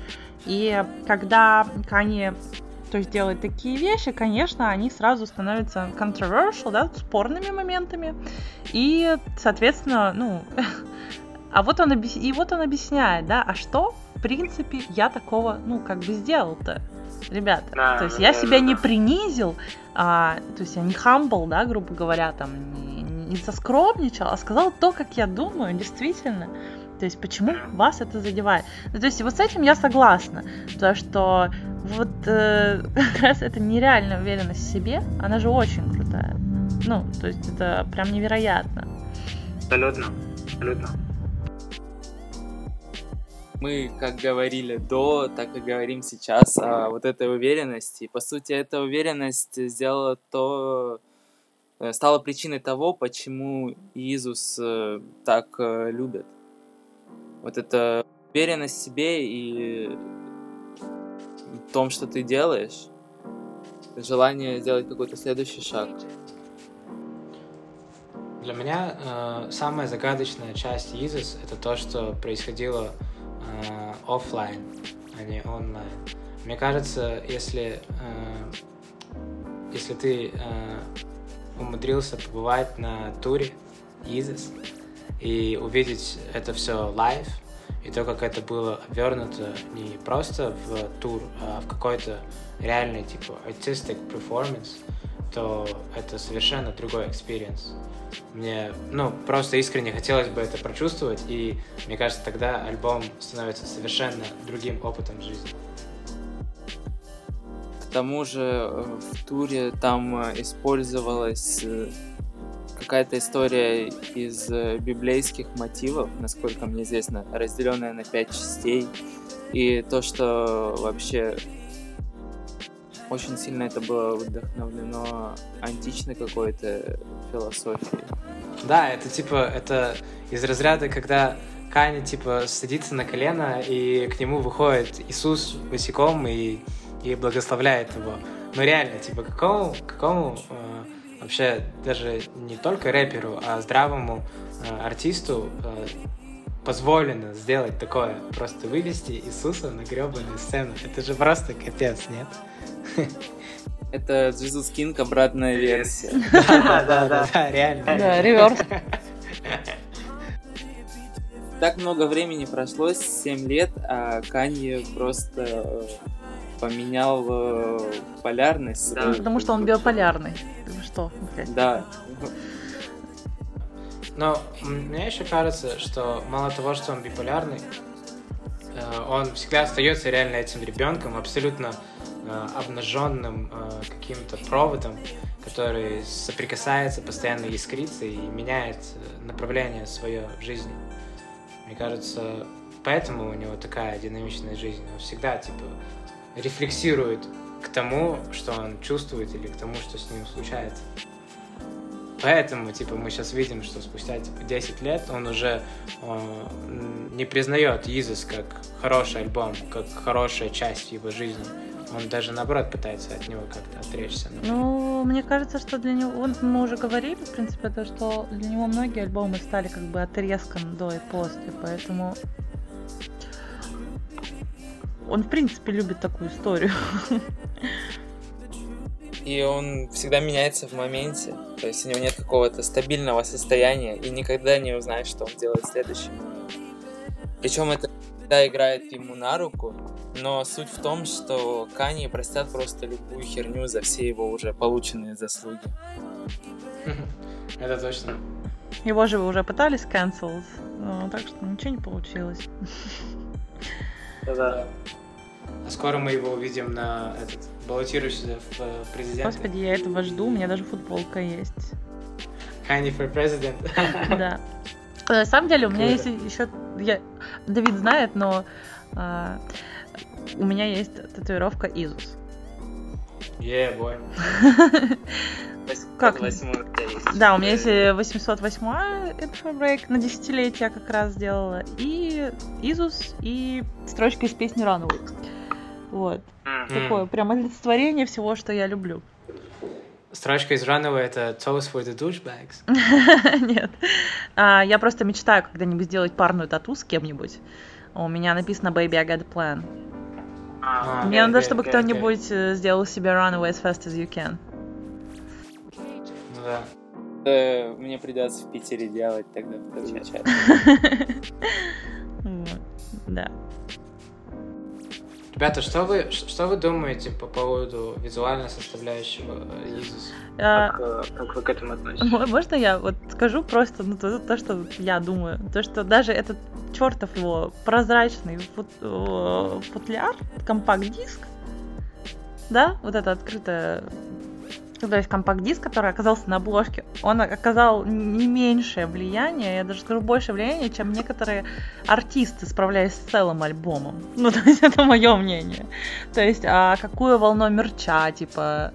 Speaker 2: И когда Кани то есть делает такие вещи, конечно, они сразу становятся controversial, да, спорными моментами. И, соответственно, ну, а вот он, объяс- и вот он объясняет, да, а что, принципе, я такого, ну, как бы сделал-то, ребята.
Speaker 4: Да,
Speaker 2: то есть
Speaker 4: да,
Speaker 2: я
Speaker 4: да,
Speaker 2: себя
Speaker 4: да.
Speaker 2: не принизил, а, то есть я не humble, да, грубо говоря, там, не, не соскромничал, а сказал то, как я думаю, действительно. То есть почему вас это задевает? Ну, то есть вот с этим я согласна, потому что вот э, как раз эта нереальная уверенность в себе, она же очень крутая. Ну, то есть это прям невероятно.
Speaker 4: Абсолютно. Абсолютно.
Speaker 1: Мы как говорили до, так и говорим сейчас о вот этой уверенности. По сути, эта уверенность сделала то, э, стала причиной того, почему Иисус э, так э, любят. Вот эта уверенность в себе и в том, что ты делаешь, желание сделать какой-то следующий шаг.
Speaker 3: Для меня э, самая загадочная часть Иисус это то, что происходило э, а не онлайн. Мне кажется, если э, если ты э, умудрился побывать на туре Yeezus и увидеть это все live, и то, как это было обернуто не просто в тур, а в какой-то реальный, типа, artistic performance, то это совершенно другой experience. Мне, ну, просто искренне хотелось бы это прочувствовать, и мне кажется, тогда альбом становится совершенно другим опытом жизни.
Speaker 1: К тому же э, в туре там э, использовалась э, какая-то история из библейских мотивов, насколько мне известно, разделенная на пять частей. И то, что вообще очень сильно это было вдохновлено античной какой-то философией.
Speaker 3: Да, это типа, это из разряда, когда Кани, типа, садится на колено, и к нему выходит Иисус босиком и, и благословляет его. Ну реально, типа, какому, какому э, вообще даже не только рэперу, а здравому э, артисту э, позволено сделать такое, просто вывести Иисуса на гребаную сцену. Это же просто капец, нет?
Speaker 1: Это Jesus King обратная версия.
Speaker 3: Да, да, да, реально.
Speaker 2: Да, реверс.
Speaker 1: Так много времени прошло, 7 лет, а Канье просто э, поменял э, полярность.
Speaker 4: Да.
Speaker 2: Потому что он биополярный. Вы что, блядь?
Speaker 1: Да.
Speaker 3: Но мне еще кажется, что мало того, что он биполярный, э, он всегда остается реально этим ребенком, абсолютно обнаженным э, каким-то проводом, который соприкасается, постоянно искрится и меняет э, направление свое в жизни. Мне кажется, поэтому у него такая динамичная жизнь. Он всегда, типа, рефлексирует к тому, что он чувствует или к тому, что с ним случается. Поэтому, типа, мы сейчас видим, что спустя, типа, 10 лет он уже э, не признает Иисус как хороший альбом, как хорошая часть его жизни. Он даже, наоборот, пытается от него как-то отречься. но-
Speaker 2: Ну, мне кажется, что для него, вот мы уже говорили, в принципе, то, что для него многие альбомы стали как бы отрезком до и после, поэтому он, в принципе, любит такую историю.
Speaker 1: И он всегда меняется в моменте. То есть у него нет какого-то стабильного состояния, и никогда не узнаешь, что он делает следующим. Причем это всегда играет ему на руку, но суть в том, что Кани простят просто любую херню за все его уже полученные заслуги.
Speaker 3: Это точно.
Speaker 2: Его же уже пытались cancel, ну, так что ничего не получилось.
Speaker 4: Да.
Speaker 3: А скоро мы его увидим на этот баллотирующийся в э, президенты.
Speaker 2: Господи, я этого жду, у меня даже футболка есть.
Speaker 3: Kanye for president.
Speaker 2: Да. На самом деле, у меня есть еще... Я... Давид знает, но а, у меня есть татуировка Изус.
Speaker 3: Yeah, boy.
Speaker 2: Как? Да, у меня есть э, 808 Intro Break на десятилетие как раз сделала. И Изус, и строчка из песни Runaway. Вот.
Speaker 4: М.
Speaker 2: Такое прям олицетворение всего, что я люблю.
Speaker 3: Строчка из Runaway — это Toast for the douchebags.
Speaker 2: Нет. А, я просто мечтаю когда-нибудь сделать парную тату с кем-нибудь. У меня написано Baby, I got a plan.
Speaker 4: А,
Speaker 2: Мне
Speaker 3: окей,
Speaker 2: надо, чтобы кто-нибудь э, сделал себе Runaway as fast as you can.
Speaker 3: Ну да.
Speaker 1: Мне придется в Питере делать тогда вторую часть.
Speaker 2: Да.
Speaker 3: Ребята, что вы, что вы думаете по поводу визуальной составляющего Yeezus?
Speaker 2: А,
Speaker 4: Как, э, как вы к этому относитесь?
Speaker 2: Мо- Можно я вот скажу просто ну, то, то, что я думаю? То, что даже этот чертов его прозрачный фут- футляр, компакт-диск, да, вот это открытое, ну, то есть компакт-диск, который оказался на обложке, он оказал не меньшее влияние, я даже скажу больше влияния, чем некоторые артисты, справляясь с целым альбомом. Ну, то есть это мое мнение. То есть, а какую волну мерча, типа,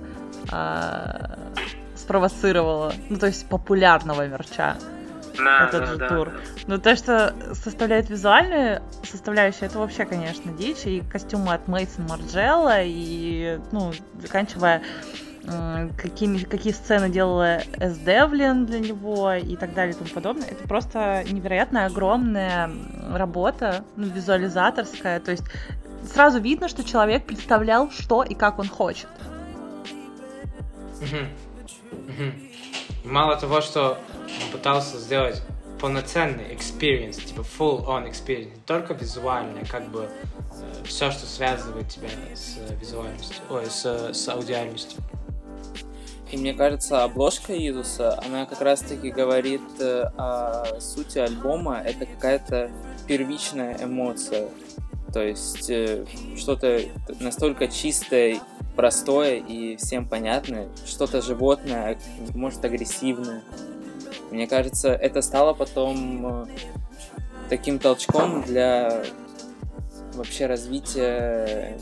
Speaker 2: а, спровоцировала, ну, то есть популярного мерча.
Speaker 4: Да,
Speaker 2: этот
Speaker 4: да,
Speaker 2: же
Speaker 4: да.
Speaker 2: тур. Но то, что составляет визуальную составляющую, это вообще, конечно, дичь. И костюмы от Мейсон Марджелла, и, ну, заканчивая какими, какие сцены делала Эс Девлин для него и так далее и тому подобное. Это просто невероятно огромная работа, ну, визуализаторская. То есть сразу видно, что человек представлял, что и как он хочет.
Speaker 3: Мало того, что он пытался сделать полноценный experience, типа full on experience, не только визуальный, как бы все, что связывает тебя с э, визуальностью, ой, с, э, с аудиальностью.
Speaker 1: И мне кажется, обложка Изуса, она как раз-таки говорит э, о сути альбома. Это какая-то первичная эмоция. То есть э, что-то настолько чистое, простое и всем понятное. Что-то животное, может, агрессивное. Мне кажется, это стало потом э, таким толчком для вообще развития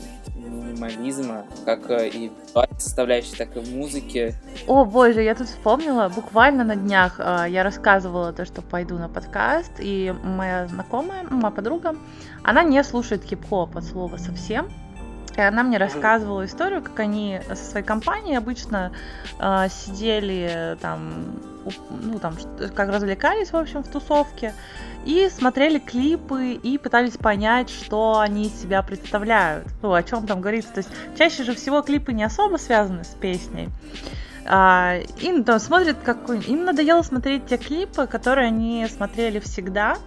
Speaker 1: минимализма, как э, и составляющей, так и в музыке.
Speaker 2: О боже, я тут вспомнила, буквально на днях э, я рассказывала то, что пойду на подкаст, и моя знакомая, моя подруга, она не слушает хип-хоп от слова совсем. И она мне рассказывала историю, как они со своей компанией обычно э, сидели там, ну там, как развлекались, в общем, в тусовке, и смотрели клипы и пытались понять, что они из себя представляют, ну, о чем там говорится. То есть чаще же всего клипы не особо связаны с песней. А, им там смотрят какой им надоело смотреть те клипы, которые они смотрели всегда,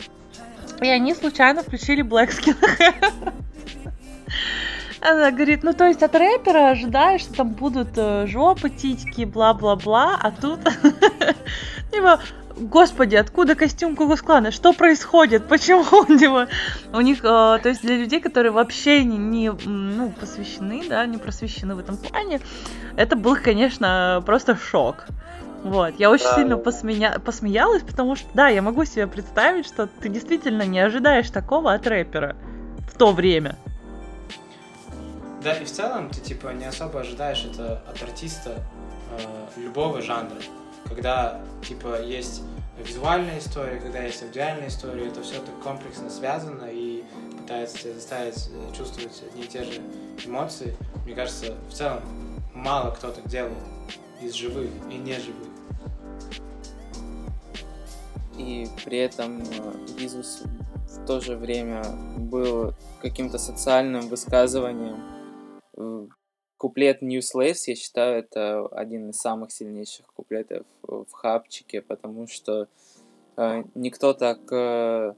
Speaker 2: и они случайно включили Black Skin. Она говорит, ну то есть от рэпера ожидаешь, что там будут э, жопы, титьки, бла-бла-бла, а тут типа, господи, откуда костюм Кукусклана? Что происходит? Почему типа, у них, э, то есть для людей, которые вообще не, не, ну, посвящены, да, не просвещены в этом плане, это был, конечно, просто шок. Вот, я очень
Speaker 4: Да.
Speaker 2: сильно посмея... посмеялась, потому что, да, я могу себе представить, что ты действительно не ожидаешь такого от рэпера в то время.
Speaker 3: Да, и в целом ты типа не особо ожидаешь это от артиста э, любого жанра. Когда типа есть визуальная история, когда есть аудиальная история, это все так комплексно связано и пытается тебя заставить э, чувствовать одни и те же эмоции. Мне кажется, в целом мало кто так делает из живых и неживых.
Speaker 1: И при этом э, Изус в то же время был каким-то социальным высказыванием. Куплет New Slaves, я считаю, это один из самых сильнейших куплетов в хапчике, потому что э, никто так э,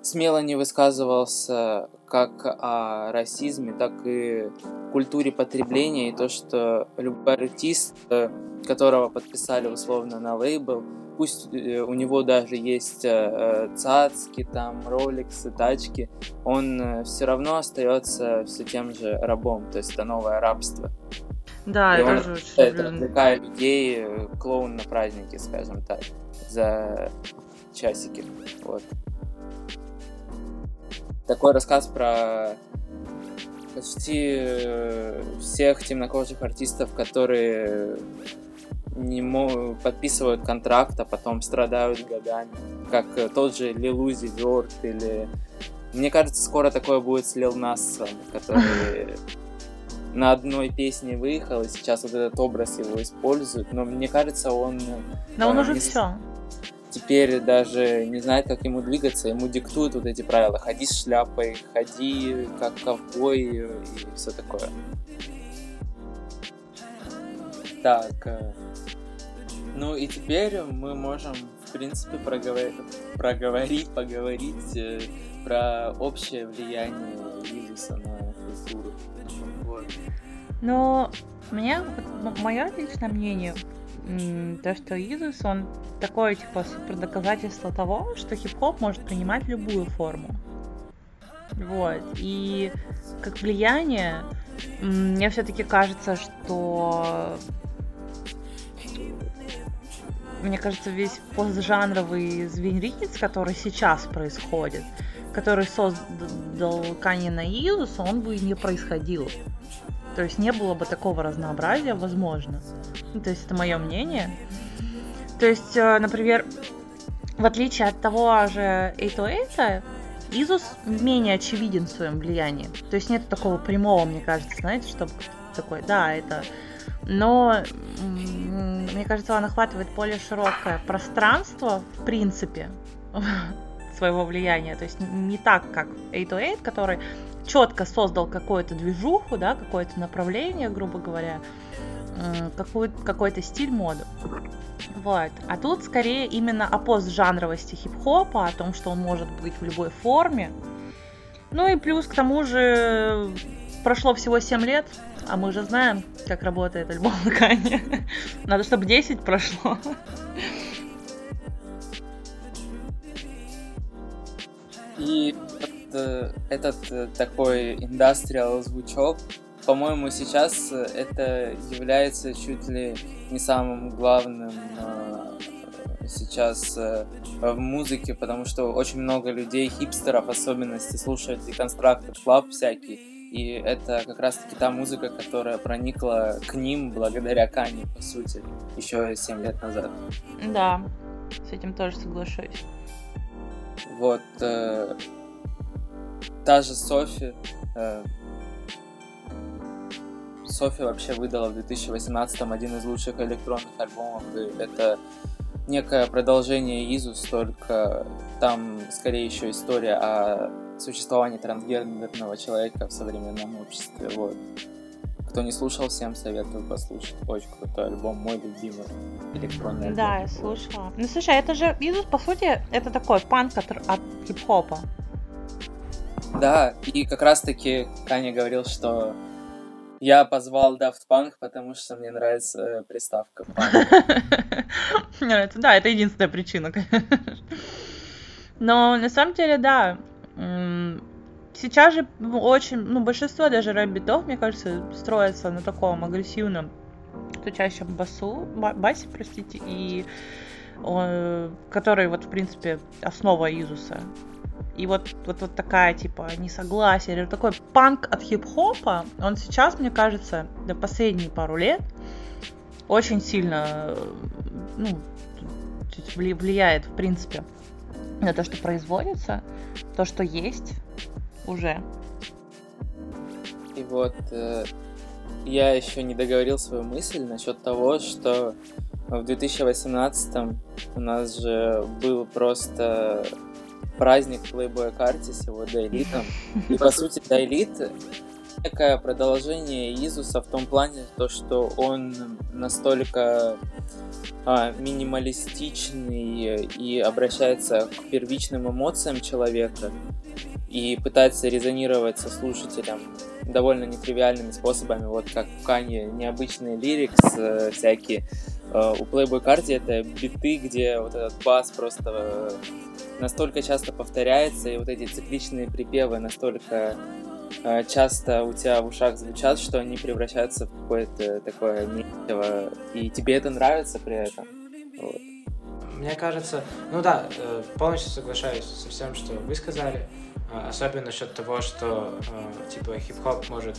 Speaker 1: смело не высказывался как о расизме, так и культуре потребления, и то, что любой артист, э, которого подписали условно на лейбл, пусть э, у него даже есть э, цацки, там, роликсы, тачки, он все равно остается все тем же рабом, то есть это новое рабство.
Speaker 2: Да,
Speaker 1: И
Speaker 2: я
Speaker 1: он
Speaker 2: тоже очень
Speaker 1: развлекая людей, э, клоун на празднике, скажем так, за часики. Вот. Такой рассказ про почти э, всех темнокожих артистов, которые не подписывают контракт, а потом страдают годами. Как э, тот же Uzi Vert или... Мне кажется, скоро такое будет с Lil Nas, который на одной песне выехал, и сейчас вот этот образ его используют, но мне кажется, он
Speaker 2: Но он
Speaker 1: а,
Speaker 2: уже
Speaker 1: не
Speaker 2: все.
Speaker 1: теперь даже не знает, как ему двигаться, ему диктуют вот эти правила. Ходи с шляпой, ходи как ковбой и все такое. Так, э, ну и теперь мы можем, в принципе, проговорить, проговорить поговорить э, про общее влияние Иисуса на культуру. Вот.
Speaker 2: Но у меня, мое личное мнение, то, что Изус, он такое, типа, супер доказательство того, что хип-хоп может принимать любую форму. Вот. И как влияние, мне все-таки кажется, что мне кажется, весь постжанровый звенриц, который сейчас происходит, который создал Канье на Иисус, он бы не происходил. То есть не было бы такого разнообразия, возможно. Ну, то есть это мое мнение. То есть, э, например, в отличие от того же Эйто Эйта, Изус менее очевиден в своем влиянии. То есть нет такого прямого, мне кажется, знаете, чтобы такой, да, это... Но мне кажется, он охватывает более широкое пространство, в принципе, своего влияния. То есть не так, как 808, который четко создал какую-то движуху, да, какое-то направление, грубо говоря, какой- какой-то стиль моду. Вот. А тут скорее именно о постжанровости хип-хопа, о том, что он может быть в любой форме. Ну и плюс к тому же прошло всего 7 лет, а мы же знаем, как работает альбом Кани. Надо, чтобы 10 прошло.
Speaker 1: И э, этот э, такой индастриал звучок, по-моему, сейчас э, это является чуть ли не самым главным э, сейчас в музыке, потому что очень много людей, хипстеров особенности, слушают Deconstructed Club всякие, и это как раз-таки та музыка, которая проникла к ним благодаря Кани, по сути, еще 7 лет назад.
Speaker 2: Да, с этим тоже соглашусь.
Speaker 1: Вот. э, та же Софи. э, Софи вообще выдала в 2018 один из лучших электронных альбомов. И это некое продолжение Изус, только там скорее еще история о существовании трансгендерного человека в современном обществе. Вот. Кто не слушал, всем советую послушать. Очень крутой альбом, мой любимый электронный альбом.
Speaker 2: Да, я слушала. Ну слушай, это же Изус, по сути, это такой панк от, от хип-хопа.
Speaker 1: Да, и как раз-таки Каня говорил, что я позвал Daft Punk, потому что мне нравится э, приставка.
Speaker 2: Мне нравится. Да, это единственная причина, конечно. Но на самом деле, да. Сейчас же очень, ну, большинство даже рэп-битов, мне кажется, строятся на таком агрессивном, стучащем басу, ба- басе, простите, и который вот, в принципе, основа Изуса. И вот, вот, вот такая, типа, несогласие, или такой панк от хип-хопа, он сейчас, мне кажется, до последние пару лет очень сильно, ну, влияет, в принципе, на то, что производится, то, что есть уже.
Speaker 1: И вот э, я еще не договорил свою мысль насчет того, что в 2018 у нас же был просто праздник Playboy Картис, его Дейлитом. И по сути Дейлит некое продолжение Изуса в том плане, то, что он настолько а, минималистичный и обращается к первичным эмоциям человека и пытается резонировать со слушателем довольно нетривиальными способами, вот как в Кане необычные лирикс, э, всякие э, у Playboy Cardi это биты, где вот этот бас просто э, настолько часто повторяется, и вот эти цикличные припевы настолько часто у тебя в ушах звучат, что они превращаются в какое-то такое месиво, и тебе это нравится при этом. Вот.
Speaker 3: Мне кажется, ну да, э, полностью соглашаюсь со всем, что вы сказали. А, особенно насчет того, что э, типа хип-хоп может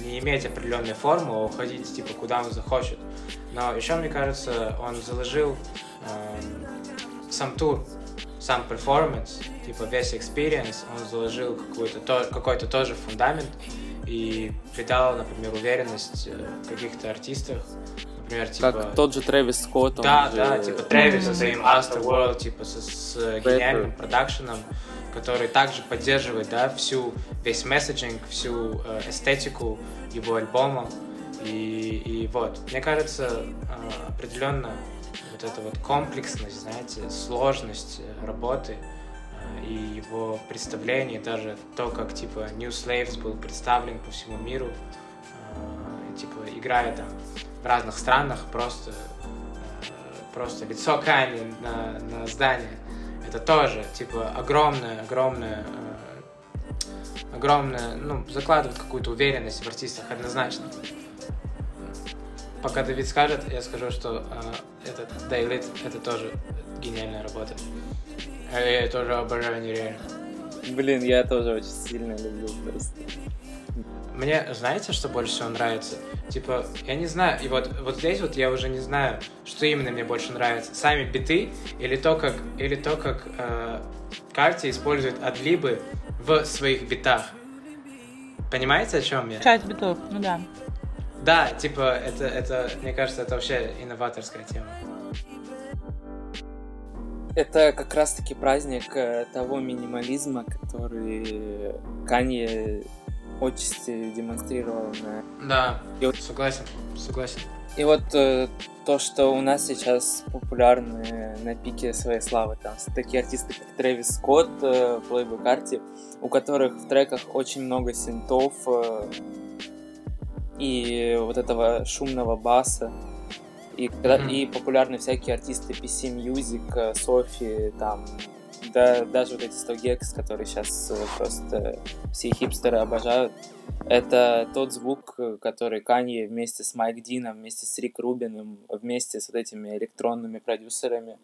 Speaker 3: э, не иметь определенной формы, а уходить типа куда он захочет. Но еще, мне кажется, он заложил сам тур, сам перформанс, типа весь experience, он заложил какой-то то, какой-то тоже фундамент и придал, например, уверенность в каких-то артистах, например, типа...
Speaker 1: Как тот же Трэвис Скотт.
Speaker 3: Да, да, типа Трэвис со своим Astor World, типа с, с гениальным продакшеном, который также поддерживает, да, всю, весь месседжинг, всю э, эстетику его альбома. И, и вот, мне кажется, э, определенно вот эта вот комплексность, знаете, сложность э, работы э, и его представление, даже то, как, типа, New Slaves был представлен по всему миру, э, типа, играя там в разных странах, просто, просто лицо Кани на, на здание, это тоже, типа, огромное, огромное, огромное, ну, закладывает какую-то уверенность в артистах однозначно. Пока Давид скажет, я скажу, что э, этот Daily это тоже гениальная работа. Я тоже обожаю нереально.
Speaker 1: Блин, я тоже очень сильно люблю просто.
Speaker 3: Мне, знаете, что больше всего нравится? Типа, я не знаю, и вот, вот здесь вот я уже не знаю, что именно мне больше нравится. Сами биты или то, как, или то, как э, Карти использует адлибы в своих битах. Понимаете, о чем я?
Speaker 2: Часть битов, ну да.
Speaker 3: Да, типа, это, это, мне кажется, это вообще инноваторская тема.
Speaker 1: Это как раз-таки праздник э, того минимализма, который Канье отчасти демонстрировал на...
Speaker 3: Да, и вот... согласен, согласен.
Speaker 1: И вот э, то, что у нас сейчас популярны на пике своей славы, там такие артисты, как Трэвис Скотт, э, Playboy Carti, у которых в треках очень много синтов э, и вот этого шумного баса. И, mm-hmm. и популярны всякие артисты PC Music, э, Софи, там да, даже вот эти 100 гекс, которые сейчас э, просто все хипстеры обожают, это тот звук, который Канье вместе с Майк Дином, вместе с Рик Рубином, вместе с вот этими электронными продюсерами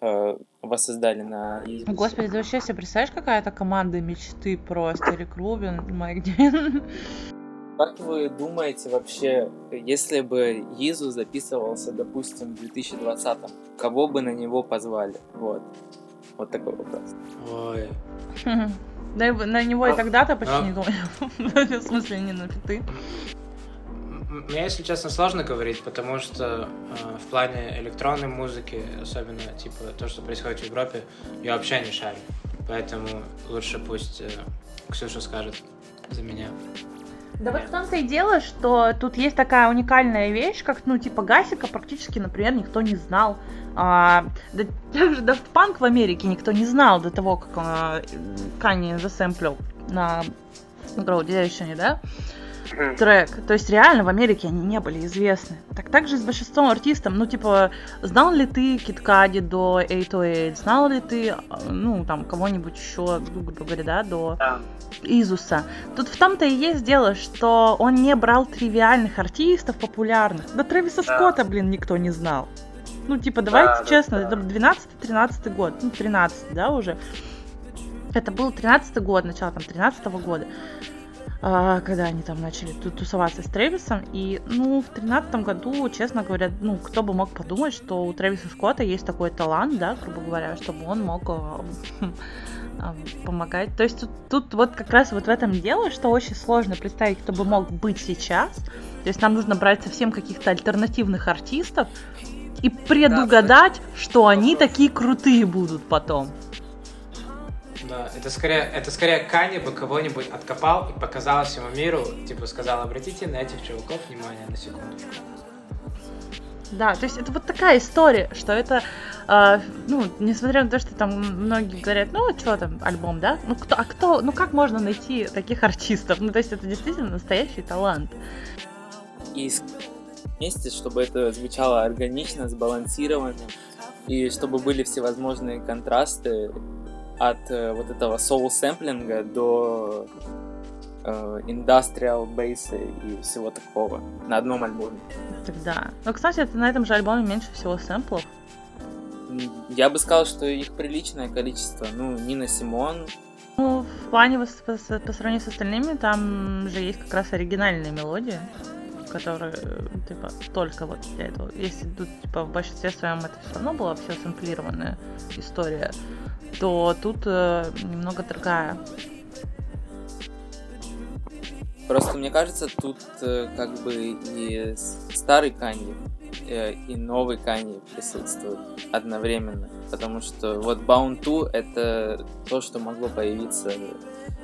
Speaker 1: э, воссоздали на...
Speaker 2: Господи, ты вообще себе представляешь, какая-то команда мечты просто? Рик Рубин, Майк Дин.
Speaker 1: Как вы думаете вообще, если бы Йизу записывался, допустим, в 2020-м, кого бы на него позвали? Вот. Вот такой вопрос.
Speaker 3: Ой.
Speaker 2: Да, на него и а, тогда-то почти а. не думаю. В смысле, не на ты.
Speaker 3: Мне, если честно, сложно говорить, потому что э, в плане электронной музыки, особенно типа то, что происходит в Европе, я вообще не шарю. Поэтому лучше пусть э, Ксюша скажет за меня.
Speaker 2: Да вот в том-то и дело, что тут есть такая уникальная вещь, как, ну, типа Гасика практически, например, никто не знал. А, да, даже Daft Punk в Америке никто не знал до того, как а, Канни засэмплил на Graduation, да? Трек. То есть реально в Америке они не были известны. Так также с большинством артистов. Ну, типа, знал ли ты Киткади до 808? Знал ли ты, ну, там, кого-нибудь еще, грубо говоря, да, до да. Изуса? Тут в том-то и есть дело, что он не брал тривиальных артистов популярных. До Трэвиса да. Скотта, блин, никто не знал. Ну, типа, давайте да, честно, да, это 12-13 год, ну, 13, да, уже. Это был 13 год, начало там 13 -го года. А, когда они там начали тусоваться с Трэвисом. И, ну, в тринадцатом году, честно говоря, ну, кто бы мог подумать, что у Трэвиса Скотта есть такой талант, да, грубо говоря, чтобы он мог а, а, помогать. То есть тут, тут вот как раз вот в этом дело, что очень сложно представить, кто бы мог быть сейчас. То есть нам нужно брать совсем каких-то альтернативных артистов и предугадать, да, что они такие крутые будут потом.
Speaker 3: Да, это скорее, это скорее Кани бы кого-нибудь откопал и показал всему миру, типа сказал, обратите на этих чуваков внимание на секундочку.
Speaker 2: Да, то есть это вот такая история, что это, э, ну, несмотря на то, что там многие говорят, ну, что там, альбом, да? Ну, кто, а кто, ну, как можно найти таких артистов? Ну, то есть это действительно настоящий талант.
Speaker 1: И вместе, чтобы это звучало органично, сбалансированно, и чтобы были всевозможные контрасты от э, вот этого соул-сэмплинга до э, индастриал бейса и всего такого на одном альбоме.
Speaker 2: Тогда. Ну, кстати, это на этом же альбоме меньше всего сэмплов.
Speaker 1: Я бы сказал, что их приличное количество. Ну, Нина Симон.
Speaker 2: Ну, в плане по, по, по сравнению с остальными, там же есть как раз оригинальные мелодии, которые, типа, только вот для этого. Если тут, типа, в большинстве своем это все равно была все сэмплированная история, то тут э, немного другая.
Speaker 1: Просто мне кажется, тут э, как бы и старый Канье, э, и новый Канье присутствуют одновременно. Потому что вот Bound 2 это то, что могло появиться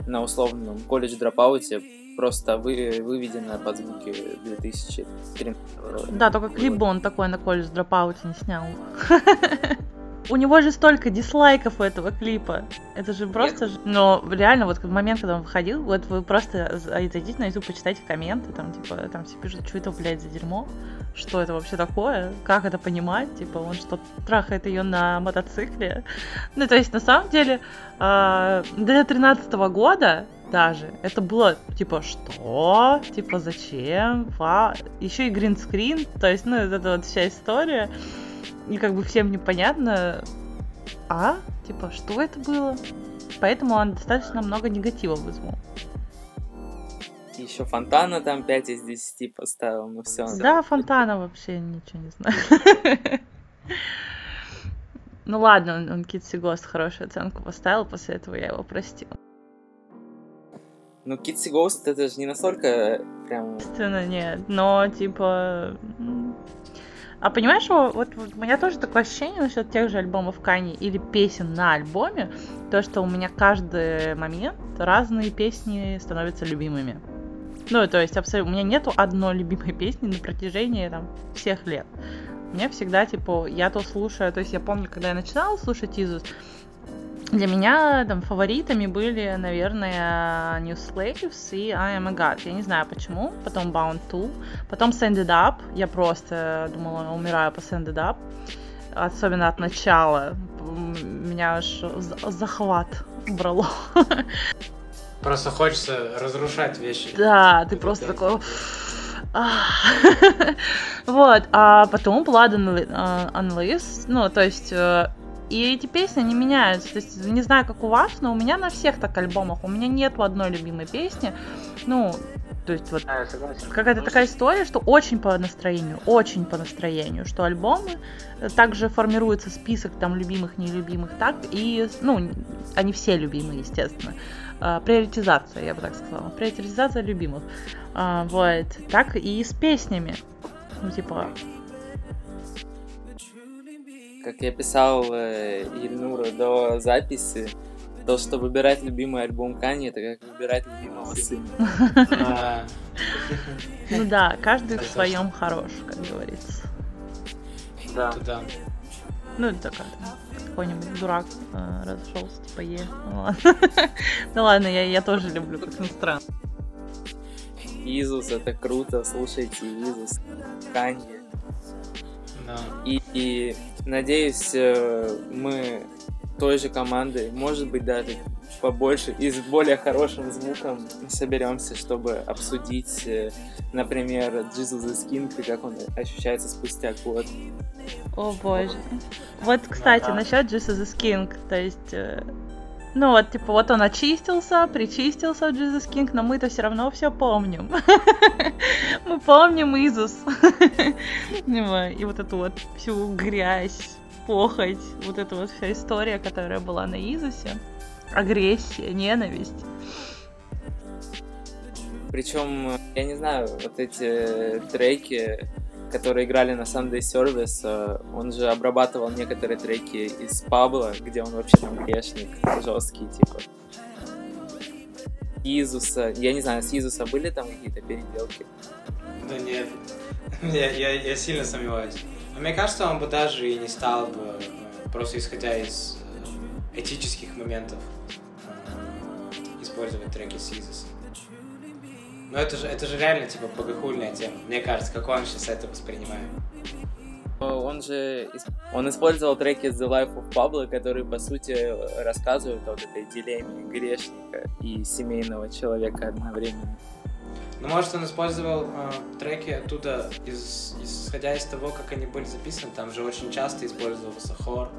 Speaker 1: на условном колледж дропауте, просто вы, выведено под звуки 2013
Speaker 2: Да, только клип он такой на колледж дропауте не снял. У него же столько дизлайков у этого клипа. Это же просто... Нет. Но реально, вот в момент, когда он выходил, вот вы просто зайдите на YouTube, почитайте комменты, там, типа, там все пишут, что это, блядь, за дерьмо? Что это вообще такое? Как это понимать? Типа, он что, трахает ее на мотоцикле? Ну, то есть, на самом деле, э, для 13 года даже. Это было типа что? Типа зачем? Ва? Еще и гринскрин. То есть, ну, это вот вся история и как бы всем непонятно, а, типа, что это было? Поэтому он достаточно много негатива вызвал.
Speaker 1: Еще Фонтана там 5 из 10 поставил, ну все.
Speaker 2: Да, Фонтана вообще ничего не знаю. Ну ладно, он Китси Гост хорошую оценку поставил, после этого я его простил.
Speaker 1: Ну, Китси Гост это же не настолько прям...
Speaker 2: Естественно, нет, но типа а понимаешь, вот, у меня тоже такое ощущение насчет тех же альбомов Кани или песен на альбоме, то, что у меня каждый момент разные песни становятся любимыми. Ну, то есть, абсолютно, у меня нету одной любимой песни на протяжении там, всех лет. У меня всегда, типа, я то слушаю, то есть я помню, когда я начинала слушать Изус, для меня там фаворитами были, наверное, New Slaves и I Am a God. Я не знаю почему. Потом Bound 2. Потом Send It Up. Я просто думала, умираю по Send It Up. Особенно от начала. Меня аж захват брало.
Speaker 3: Просто хочется разрушать вещи.
Speaker 2: Да, ты просто такой... Вот, а потом Blood Unleashed, ну, то есть э, и эти песни не меняются. То есть, не знаю, как у вас, но у меня на всех так альбомах. У меня нет одной любимой песни. Ну, то есть вот
Speaker 4: да,
Speaker 2: какая-то такая история, что очень по настроению, очень по настроению, что альбомы э, также формируется список там любимых, нелюбимых, так и, ну, они все любимые, естественно. А, приоритизация, я бы так сказала. Приоритизация любимых. А, вот. Так и с песнями. Ну, типа,
Speaker 1: как я писал э, Ильнуру до записи, то, что выбирать любимый альбом Кани, это как выбирать любимого сына.
Speaker 2: Ну да, каждый в своем хорош, как говорится.
Speaker 4: Да.
Speaker 3: Да.
Speaker 2: Ну, это как какой-нибудь дурак э, разошелся, типа е. Ну ладно, ну, ладно я, я тоже люблю, как ни странно.
Speaker 1: Изус, это круто, слушайте Изус, Канье. Да. И, и надеюсь, э, мы той же командой, может быть, даже побольше и с более хорошим звуком соберемся, чтобы обсудить, э, например, Jesus is King и как он ощущается спустя год.
Speaker 2: О боже. Вот, кстати, насчет Jesus is King, то есть э, ну вот, типа, вот он очистился, причистился, Jesus King, но мы-то все равно все помним. Мы помним Изус. И вот эту вот всю грязь, похоть, вот эта вот вся история, которая была на Изусе. Агрессия, ненависть.
Speaker 1: Причем, я не знаю, вот эти треки, которые играли на Sunday Service, э, он же обрабатывал некоторые треки из Пабла, где он вообще там грешник, жесткий, типа. Изуса, я не знаю, с Изуса были там какие-то переделки?
Speaker 3: Да нет, я, я, я сильно сомневаюсь. Мне кажется, он бы даже и не стал бы, э, просто исходя из э, этических моментов, использовать треки с Изуса. Но это же, это же реально, типа, богохульная тема. Мне кажется, как он сейчас это воспринимает.
Speaker 1: Он же он использовал треки The Life of Pablo, которые, по сути, рассказывают о вот этой дилемме грешника и семейного человека одновременно.
Speaker 3: Ну, может, он использовал э, треки оттуда, из, исходя из того, как они были записаны. Там же очень часто использовался хор,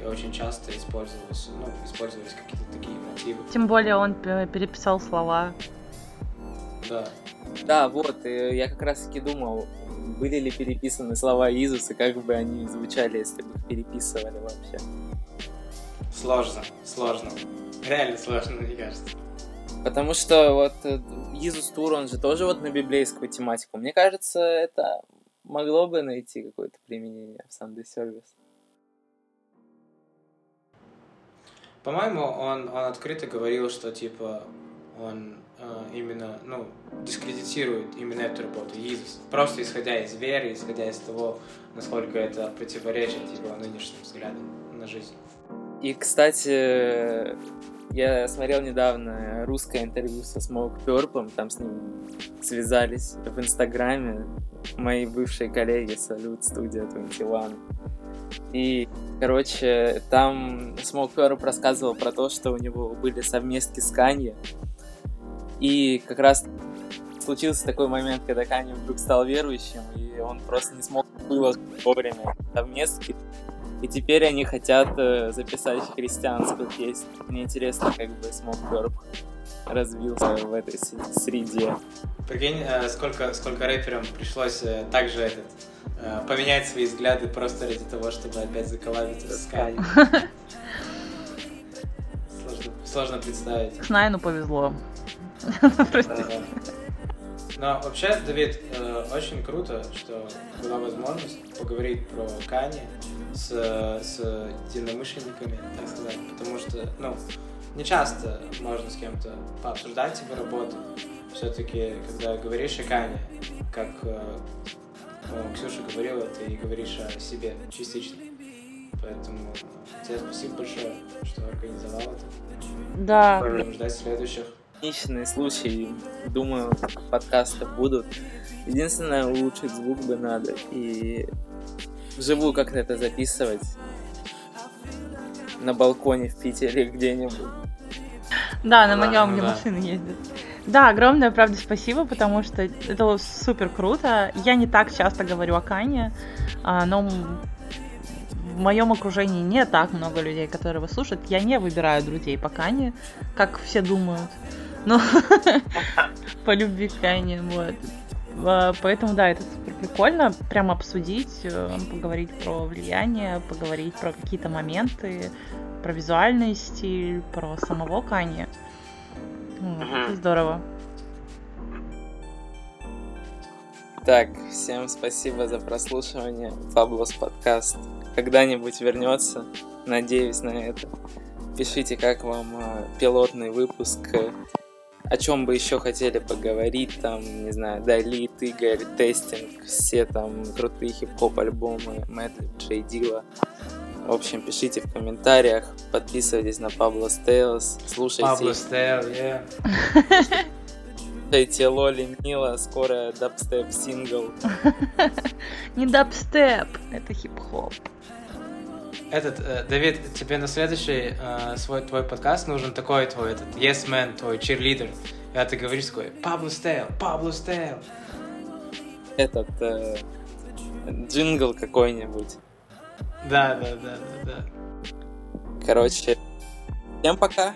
Speaker 3: и очень часто использовался, ну, использовались какие-то такие мотивы.
Speaker 2: Тем более он переписал слова.
Speaker 3: Да.
Speaker 1: Да, вот, я как раз таки думал, были ли переписаны слова Иисуса, как бы они звучали, если бы их переписывали вообще.
Speaker 3: Сложно, сложно. Реально сложно, мне кажется.
Speaker 1: Потому что вот э, Иисус Тур, он же тоже вот на библейскую тематику. Мне кажется, это могло бы найти какое-то применение в Sunday Service.
Speaker 3: По-моему, он, он открыто говорил, что типа он именно, ну, дискредитирует именно эту работу Иисус. Просто исходя из веры, исходя из того, насколько это противоречит его нынешним взглядам на жизнь.
Speaker 1: И, кстати, я смотрел недавно русское интервью со Smoke Purple, там с ним связались в Инстаграме мои бывшие коллеги Салют Студия 21. И, короче, там Smoke Purple рассказывал про то, что у него были совместки с Канье, и как раз случился такой момент, когда Канье вдруг стал верующим, и он просто не смог выложить вовремя совместки. И теперь они хотят э, записать христианскую песню. Мне интересно, как бы смог Горб развился в этой среде.
Speaker 3: Прикинь, э, сколько, сколько рэперам пришлось э, также этот, поменять свои взгляды просто ради того, чтобы опять заколабиться с Каней. Сложно, сложно представить.
Speaker 2: С Найну повезло.
Speaker 3: Простите. Но вообще, Давид, э, очень круто, что была возможность поговорить про Кани с, с единомышленниками, так сказать, потому что, ну, не часто можно с кем-то пообсуждать его работу. Все-таки, когда говоришь о Кане, как э, Ксюша говорила, ты говоришь о себе частично. Поэтому тебе спасибо большое, что организовал это.
Speaker 2: Да.
Speaker 3: Будем ждать следующих
Speaker 1: единичные случаи, думаю, подкасты будут. Единственное, улучшить звук бы надо и вживую как-то это записывать на балконе в Питере где-нибудь.
Speaker 2: Да, на моем, где машины ездят. Да, огромное, правда, спасибо, потому что это супер круто. Я не так часто говорю о Кане, а, но в моем окружении не так много людей, которые его слушают. Я не выбираю друзей по Кане, как все думают. Ну, по любви к Кане, вот. Поэтому, да, это супер прикольно. Прямо обсудить, э, поговорить про влияние, поговорить про какие-то моменты, про визуальный стиль, про самого. Вот, это здорово.
Speaker 1: Так, всем спасибо за прослушивание. Фаблос подкаст когда-нибудь вернется. Надеюсь на это. Пишите, как вам э, пилотный выпуск о чем бы еще хотели поговорить, там, не знаю, Die Lit, Igor, Testing, все там крутые хип-хоп альбомы, Madlib, J Dilla. В общем, пишите в комментариях, подписывайтесь на Pablo's Tales, слушайте...
Speaker 3: Pablo's Tale, yeah.
Speaker 1: Слушайте Лоли Мила, скоро дабстеп сингл.
Speaker 2: Не дабстеп, это хип-хоп.
Speaker 3: Этот, э, Давид, тебе на следующий э, свой твой подкаст нужен такой твой этот Yes Man, твой cheerleader. И ты говоришь такой, Pablo's Tale, Pablo's Tale.
Speaker 1: Этот э, джингл какой-нибудь.
Speaker 3: Да, да, да, да, да.
Speaker 1: Короче, всем пока.